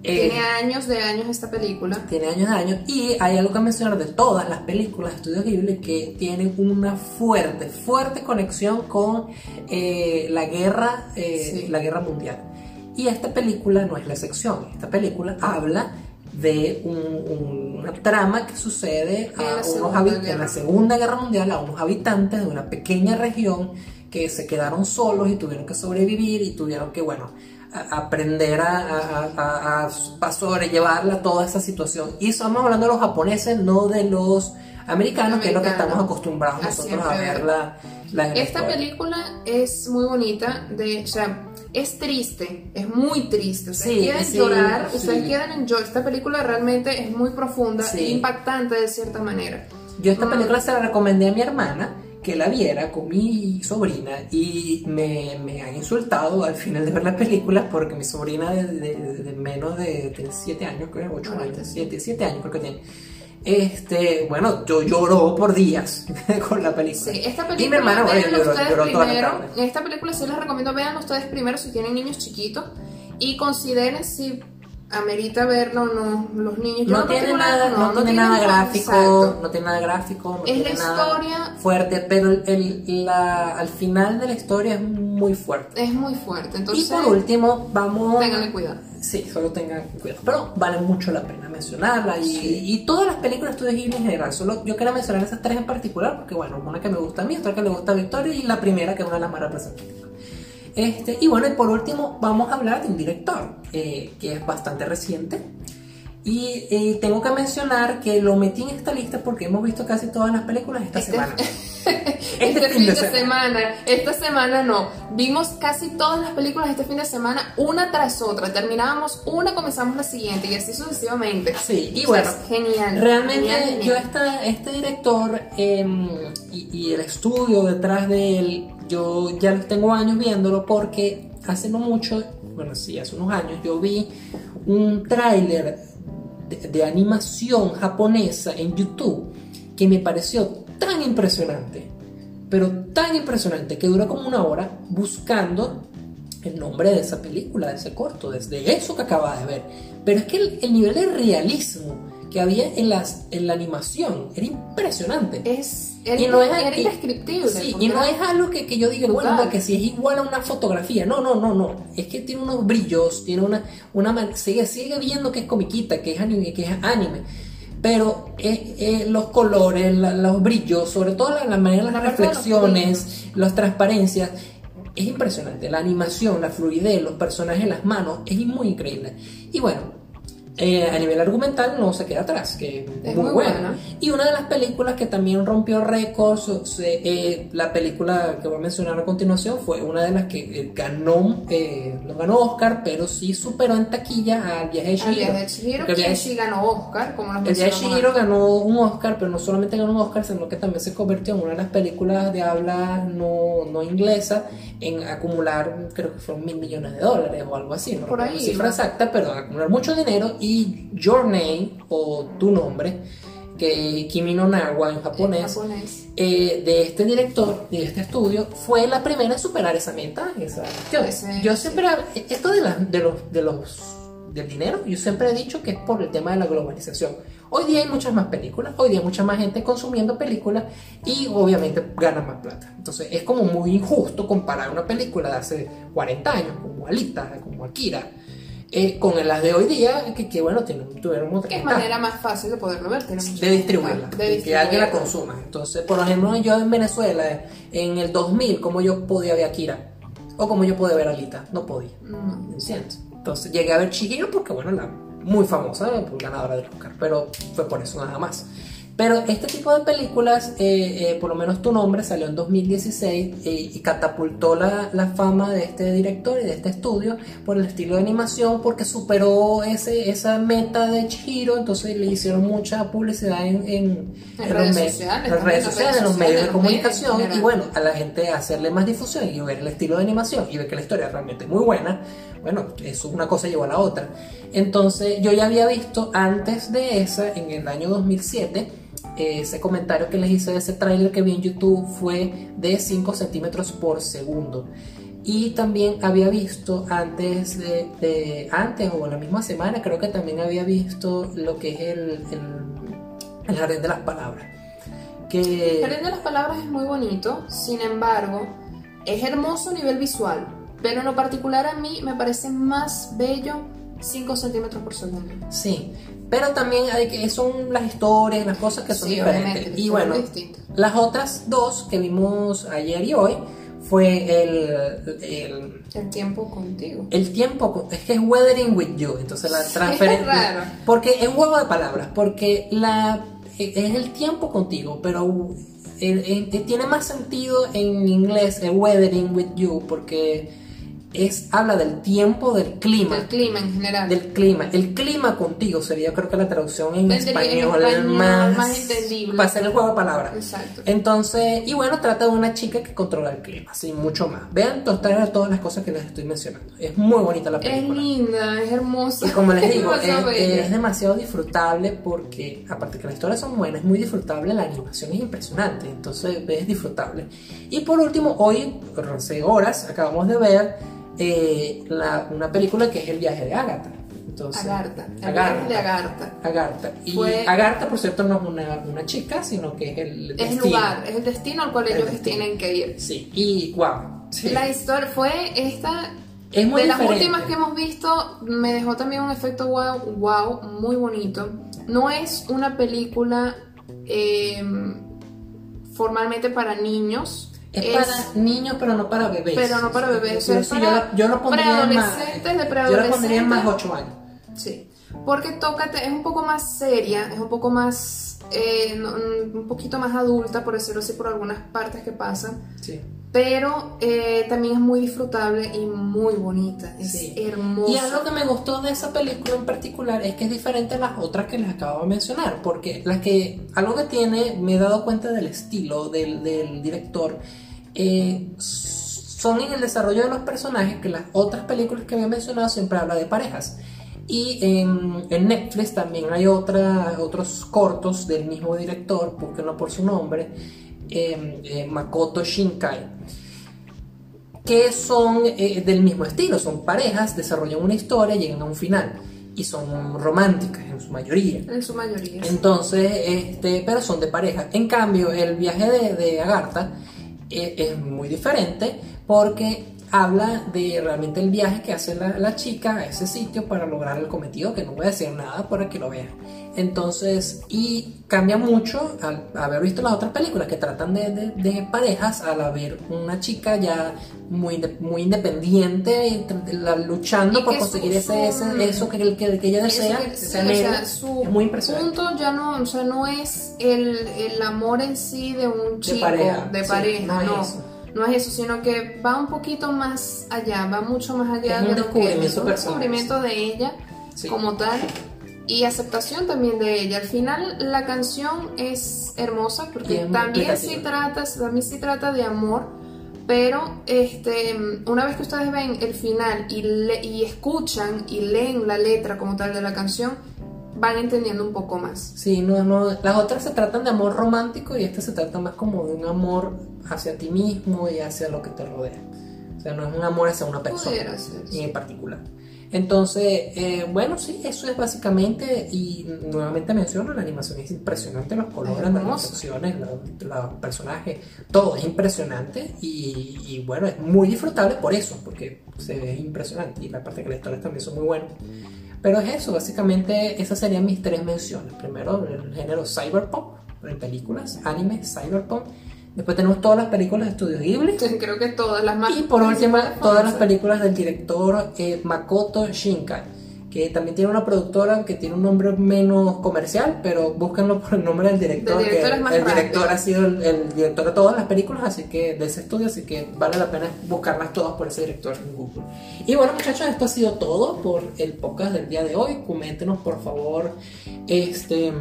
Eh, Tiene años de años esta película. tiene años de años y hay algo que mencionar de todas las películas de Estudio Ghibli que tienen una fuerte, fuerte conexión con eh, la guerra, eh, Sí. la guerra mundial. Y esta película no es la excepción. Esta película habla de un- un- una trama que sucede En la a unos en la Segunda Guerra Mundial a unos habitantes de una pequeña región que se quedaron solos y tuvieron que sobrevivir y tuvieron que, bueno, aprender a, a, a, sobrellevarla toda esa situación. Y estamos hablando de los japoneses, no de los americanos, que es lo que estamos acostumbrados nosotros a ver la, Esta película es muy bonita, de, o sea, es triste, es muy triste. Ustedes quieren llorar, ustedes quieren enjoy. Esta película realmente es muy profunda e impactante de cierta manera. Yo esta mm. película se la recomendé a mi hermana que la viera con mi sobrina y me, me han insultado al final de ver la película porque mi sobrina de, menos de 7 años, creo, 8 años, 7, años creo que tiene. Este, bueno, yo lloró por días con la película. Sí, esta película. Y mi hermana, bueno, lloró, lloró primero, Esta película sí les recomiendo, vean ustedes primero si tienen niños chiquitos y consideren si amerita verlo no los niños no, tiene nada no, no, tiene nada gráfico no tiene nada gráfico no es tiene la historia. fuerte pero el, la, al final de la historia es muy fuerte. Es muy fuerte entonces y por último vamos tengan cuidado. Sí solo tengan cuidado. Pero vale mucho la pena mencionarla y, y todas las películas de Ghibli en general. Solo yo quería mencionar esas tres en particular porque bueno una que me gusta a mí otra que le gusta a Victoria y la primera que es una de las más representativas este, y bueno, y por último vamos a hablar de un director eh, que es bastante reciente. Y eh, tengo que mencionar que lo metí en esta lista porque hemos visto casi todas las películas esta este, semana. este, este, fin, de, semana. Esta semana no. Vimos casi todas las películas este fin de semana, una tras otra. Terminábamos una, comenzamos la siguiente y así sucesivamente. Sí, y bueno. genial. Realmente yo este director y, y el estudio detrás de él yo ya tengo años viéndolo porque hace no mucho, bueno, sí, hace unos años, yo vi un tráiler de, animación japonesa en YouTube que me pareció tan impresionante, pero tan impresionante que duró como una hora buscando el nombre de esa película, de ese corto, desde eso que acaba de ver. Pero es que el nivel de realismo que había en, las, en la animación. Era impresionante. Es, era, y no es, era indescriptible. Sí, y no es algo que, que yo diga, bueno, que si es igual a una fotografía. No, no, no, no. Es que tiene unos brillos, tiene una. una sigue, sigue viendo que es comiquita, que es anime, que es anime. Pero eh, eh, los colores, los brillos, sobre todo la, la manera de las reflexiones, las transparencias, es impresionante. La animación, la fluidez, los personajes, las manos, es muy increíble. Y bueno, eh, a nivel argumental no se queda atrás, que es muy, buena. Y una de las películas que también rompió récords, eh, la película que voy a mencionar a continuación, fue una de las que eh, ganó, no ganó Oscar, pero sí superó en taquilla al viaje de Chihiro. El viaje de sí ganó Oscar, como El viaje de Chihiro ganó un Oscar, pero no solamente ganó un Oscar, sino que también se convirtió en una de las películas de habla no, no inglesa en acumular, creo que fueron mil millones de dólares o algo así, no Por ahí, cifra exacta, pero acumular mucho dinero y Your Name o Tu Nombre, que Kimi no Nawa en japonés, eh, de este director, de este estudio, fue la primera en superar esa meta. yo, siempre, esto de, de, los, de los del dinero, yo siempre he dicho que es por el tema de la globalización. Hoy día hay muchas más películas, hoy día hay mucha más gente consumiendo películas y obviamente ganan más plata. Entonces es como muy injusto comparar una película de hace 40 años, como Alita, como Akira, eh, con las de hoy día, que, que bueno, tienen, tuvieron otra. Que es manera más fácil de poderlo ver, de distribuirla, de, que alguien la consuma. Entonces, por ejemplo, yo en Venezuela, en el 2000, ¿cómo yo podía ver Akira? O como yo podía ver Alita, no podía. No. Entonces llegué a ver Chihiro porque, bueno, la muy famosa, ganadora del Oscar, pero fue por eso nada más. Pero este tipo de películas, eh, eh, por lo menos tu nombre, salió en 2016 eh, y catapultó la, la, fama de este director y de este estudio por el estilo de animación, porque superó ese, esa meta de Chihiro, entonces le hicieron mucha publicidad en, en, redes, sociales, en redes sociales, en los medios de comunicación, y bueno, a la gente hacerle más difusión y ver el estilo de animación y ver que la historia es realmente muy buena, bueno, eso una cosa llevó a la otra. Entonces yo ya había visto antes de esa, en el año 2007, ese comentario que les hice de ese tráiler que vi en YouTube fue de 5 centímetros por segundo. Y también había visto antes de, antes o la misma semana, creo que también había visto lo que es el, el, jardín de las palabras. Que... El jardín de las palabras es muy bonito, sin embargo, es hermoso a nivel visual, pero en lo particular a mí me parece más bello 5 centímetros por segundo. Sí, pero también hay que, son las historias, las cosas que son diferentes. Y bueno, las otras dos que vimos ayer y hoy fue el, el, El tiempo contigo. el tiempo, es que es weathering with you, entonces la transferencia, porque es un juego de palabras, porque la es el tiempo contigo, pero el- el- tiene más sentido en inglés el weathering with you, porque es habla del tiempo del clima. El clima en general. del clima. El clima contigo sería, creo que la traducción en En español, español, más, más entendible. Para hacer el juego de palabras. Exacto. Entonces, y bueno, trata de una chica que controla el clima, sin mucho más. Vean todas, todas las cosas que les estoy mencionando. Es muy bonita la Es película. linda, es hermosa. Y como les digo, Es es, demasiado es disfrutable porque, aparte que las historias son buenas, es muy disfrutable, la animación es impresionante, entonces es disfrutable. Y por último, hoy, hace horas, acabamos de ver eh, la- una película que es El viaje de Agatha. Entonces, Agartha. El Agartha. viaje de Agartha. Agartha. Y Fue- Agartha, por cierto, no es una, una chica, sino que es el Es el destino. lugar, es el destino al cual El ellos destino. tienen que ir. Sí, y wow. sí. La historia fue esta. Es muy de las diferente. últimas que hemos visto, me dejó también un efecto wow, wow muy bonito. No es una película eh, formalmente para niños. Es, para niños, pero no para bebés. Pero no para bebés, es para yo, la- yo lo pondría en más. Yo lo pondría en más preadolescentes. 8 años. Sí, porque Tócate es un poco más seria, es un poco más, eh, un poquito más adulta, por decirlo así, por algunas partes que pasan, Sí. Pero eh, también es muy disfrutable y muy bonita, es Sí. hermosa. Y algo que me gustó de esa película en particular es que es diferente a las otras que les acabo de mencionar, porque las que algo que tiene, me he dado cuenta del estilo del, del director, eh, son en el desarrollo de los personajes que las otras películas que había mencionado siempre habla de parejas. Y en, en Netflix también hay otra, otros cortos del mismo director, búsquenlo por su nombre, eh, eh, Makoto Shinkai que son eh, del mismo estilo, son parejas, desarrollan una historia, llegan a un final y son románticas en su mayoría. En su mayoría. Entonces, este, pero son de pareja. En cambio, el viaje de, de Agartha eh, es muy diferente porque habla de realmente el viaje que hace la, la chica a ese sitio para lograr el cometido, que no voy a decir nada para que lo vean. Entonces, y cambia mucho al haber visto las otras películas que tratan de, de- de parejas, al haber una chica ya muy, muy independiente, y la- luchando Y por conseguir su- ese, ese- eso que, que, que ella desea, que- sí, o sea, su es muy impresionante. punto ya no, o sea, no es el, el amor en sí de un chico, pareja, de sí, pareja, no es no. No es eso, sino que va un poquito más allá, va mucho más allá Es de lo que es un descubrimiento de ella Sí. como tal y aceptación también de ella. Al final la canción es hermosa porque es también sí trata, también sí trata de amor, pero este, una vez que ustedes ven el final y, le- y escuchan y leen la letra como tal de la canción, van entendiendo un poco más. Sí, no, no, las otras se tratan de amor romántico y esta se trata más como de un amor hacia ti mismo y hacia lo que te rodea. O sea, no es un amor hacia una persona en particular. Entonces, eh, bueno, sí, eso es básicamente, y nuevamente menciono, la animación es impresionante, los colores, las reflexiones, los, los personajes, todo es impresionante y, y, bueno, es muy disfrutable por eso, porque se ve impresionante y la parte que las historias también son muy buenas. Pero es eso, básicamente esas serían mis tres menciones. Primero, el género cyberpunk, en películas, anime, cyberpunk. Después tenemos todas las películas de Estudio Ghibli. Creo que todas las más Y por último, todas las películas del director eh, Makoto Shinkai, que también tiene una productora que tiene un nombre menos comercial, pero búsquenlo por el nombre del director, Del director que es más el director ha sido el, el director de todas las películas, así que de ese estudio, así que vale la pena buscarlas todas por ese director en Google. Y bueno, muchachos, esto ha sido todo por el podcast del día de hoy. Coméntenos, por favor, este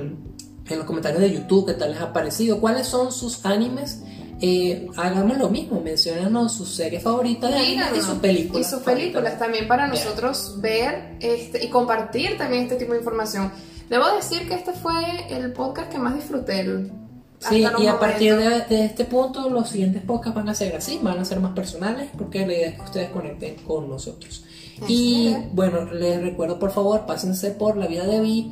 en los comentarios de YouTube qué tal les ha parecido, cuáles son sus animes. Eh, hagamos lo mismo, mencionanos sus series favoritas de anime y sus películas. Y sus películas también para Bien. nosotros ver este, y compartir también este tipo de información. Debo decir que este fue el podcast que más disfruté. el- Sí, y a partir de, de este punto, los siguientes podcasts van a ser así, van a ser más personales, porque la idea es que ustedes conecten con nosotros. Así Y es. bueno, les recuerdo por favor, pásense por la vida de Vi,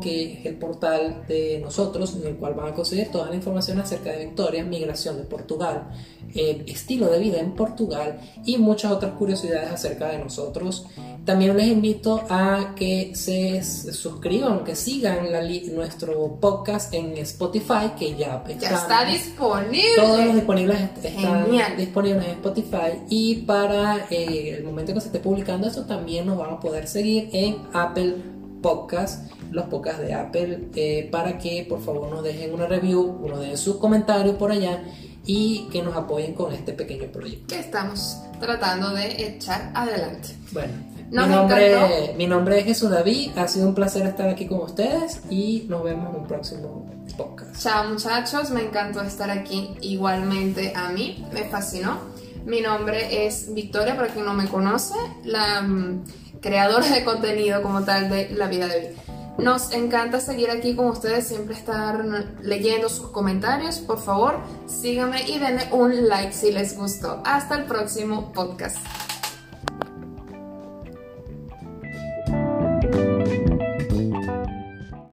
que es el portal de nosotros, en el cual van a conseguir toda la información acerca de Victoria, migración de Portugal, eh, estilo de vida en Portugal y muchas otras curiosidades acerca de nosotros. También les invito a que se suscriban, que sigan la nuestro podcast en Spotify, que ya, está disponible. Todos los disponibles están disponibles en Spotify. Y para eh, el momento que se esté publicando esto, también nos van a poder seguir en Apple Podcast, los podcasts de Apple, eh, para que por favor nos dejen una review, uno de sus comentarios por allá y que nos apoyen con este pequeño proyecto. Que estamos tratando de echar adelante. Bueno, mi nombre, mi nombre es Jesús David, ha sido un placer estar aquí con ustedes y nos vemos en un próximo podcast. Chao muchachos, me encantó estar aquí igualmente a mí, me fascinó. Mi nombre es Victoria, para quien no me conoce, la mm, creadora de contenido como tal de La Vida de Vida. Nos encanta seguir aquí con ustedes, siempre estar leyendo sus comentarios. Por favor, síganme y denle un like si les gustó. Hasta el próximo podcast.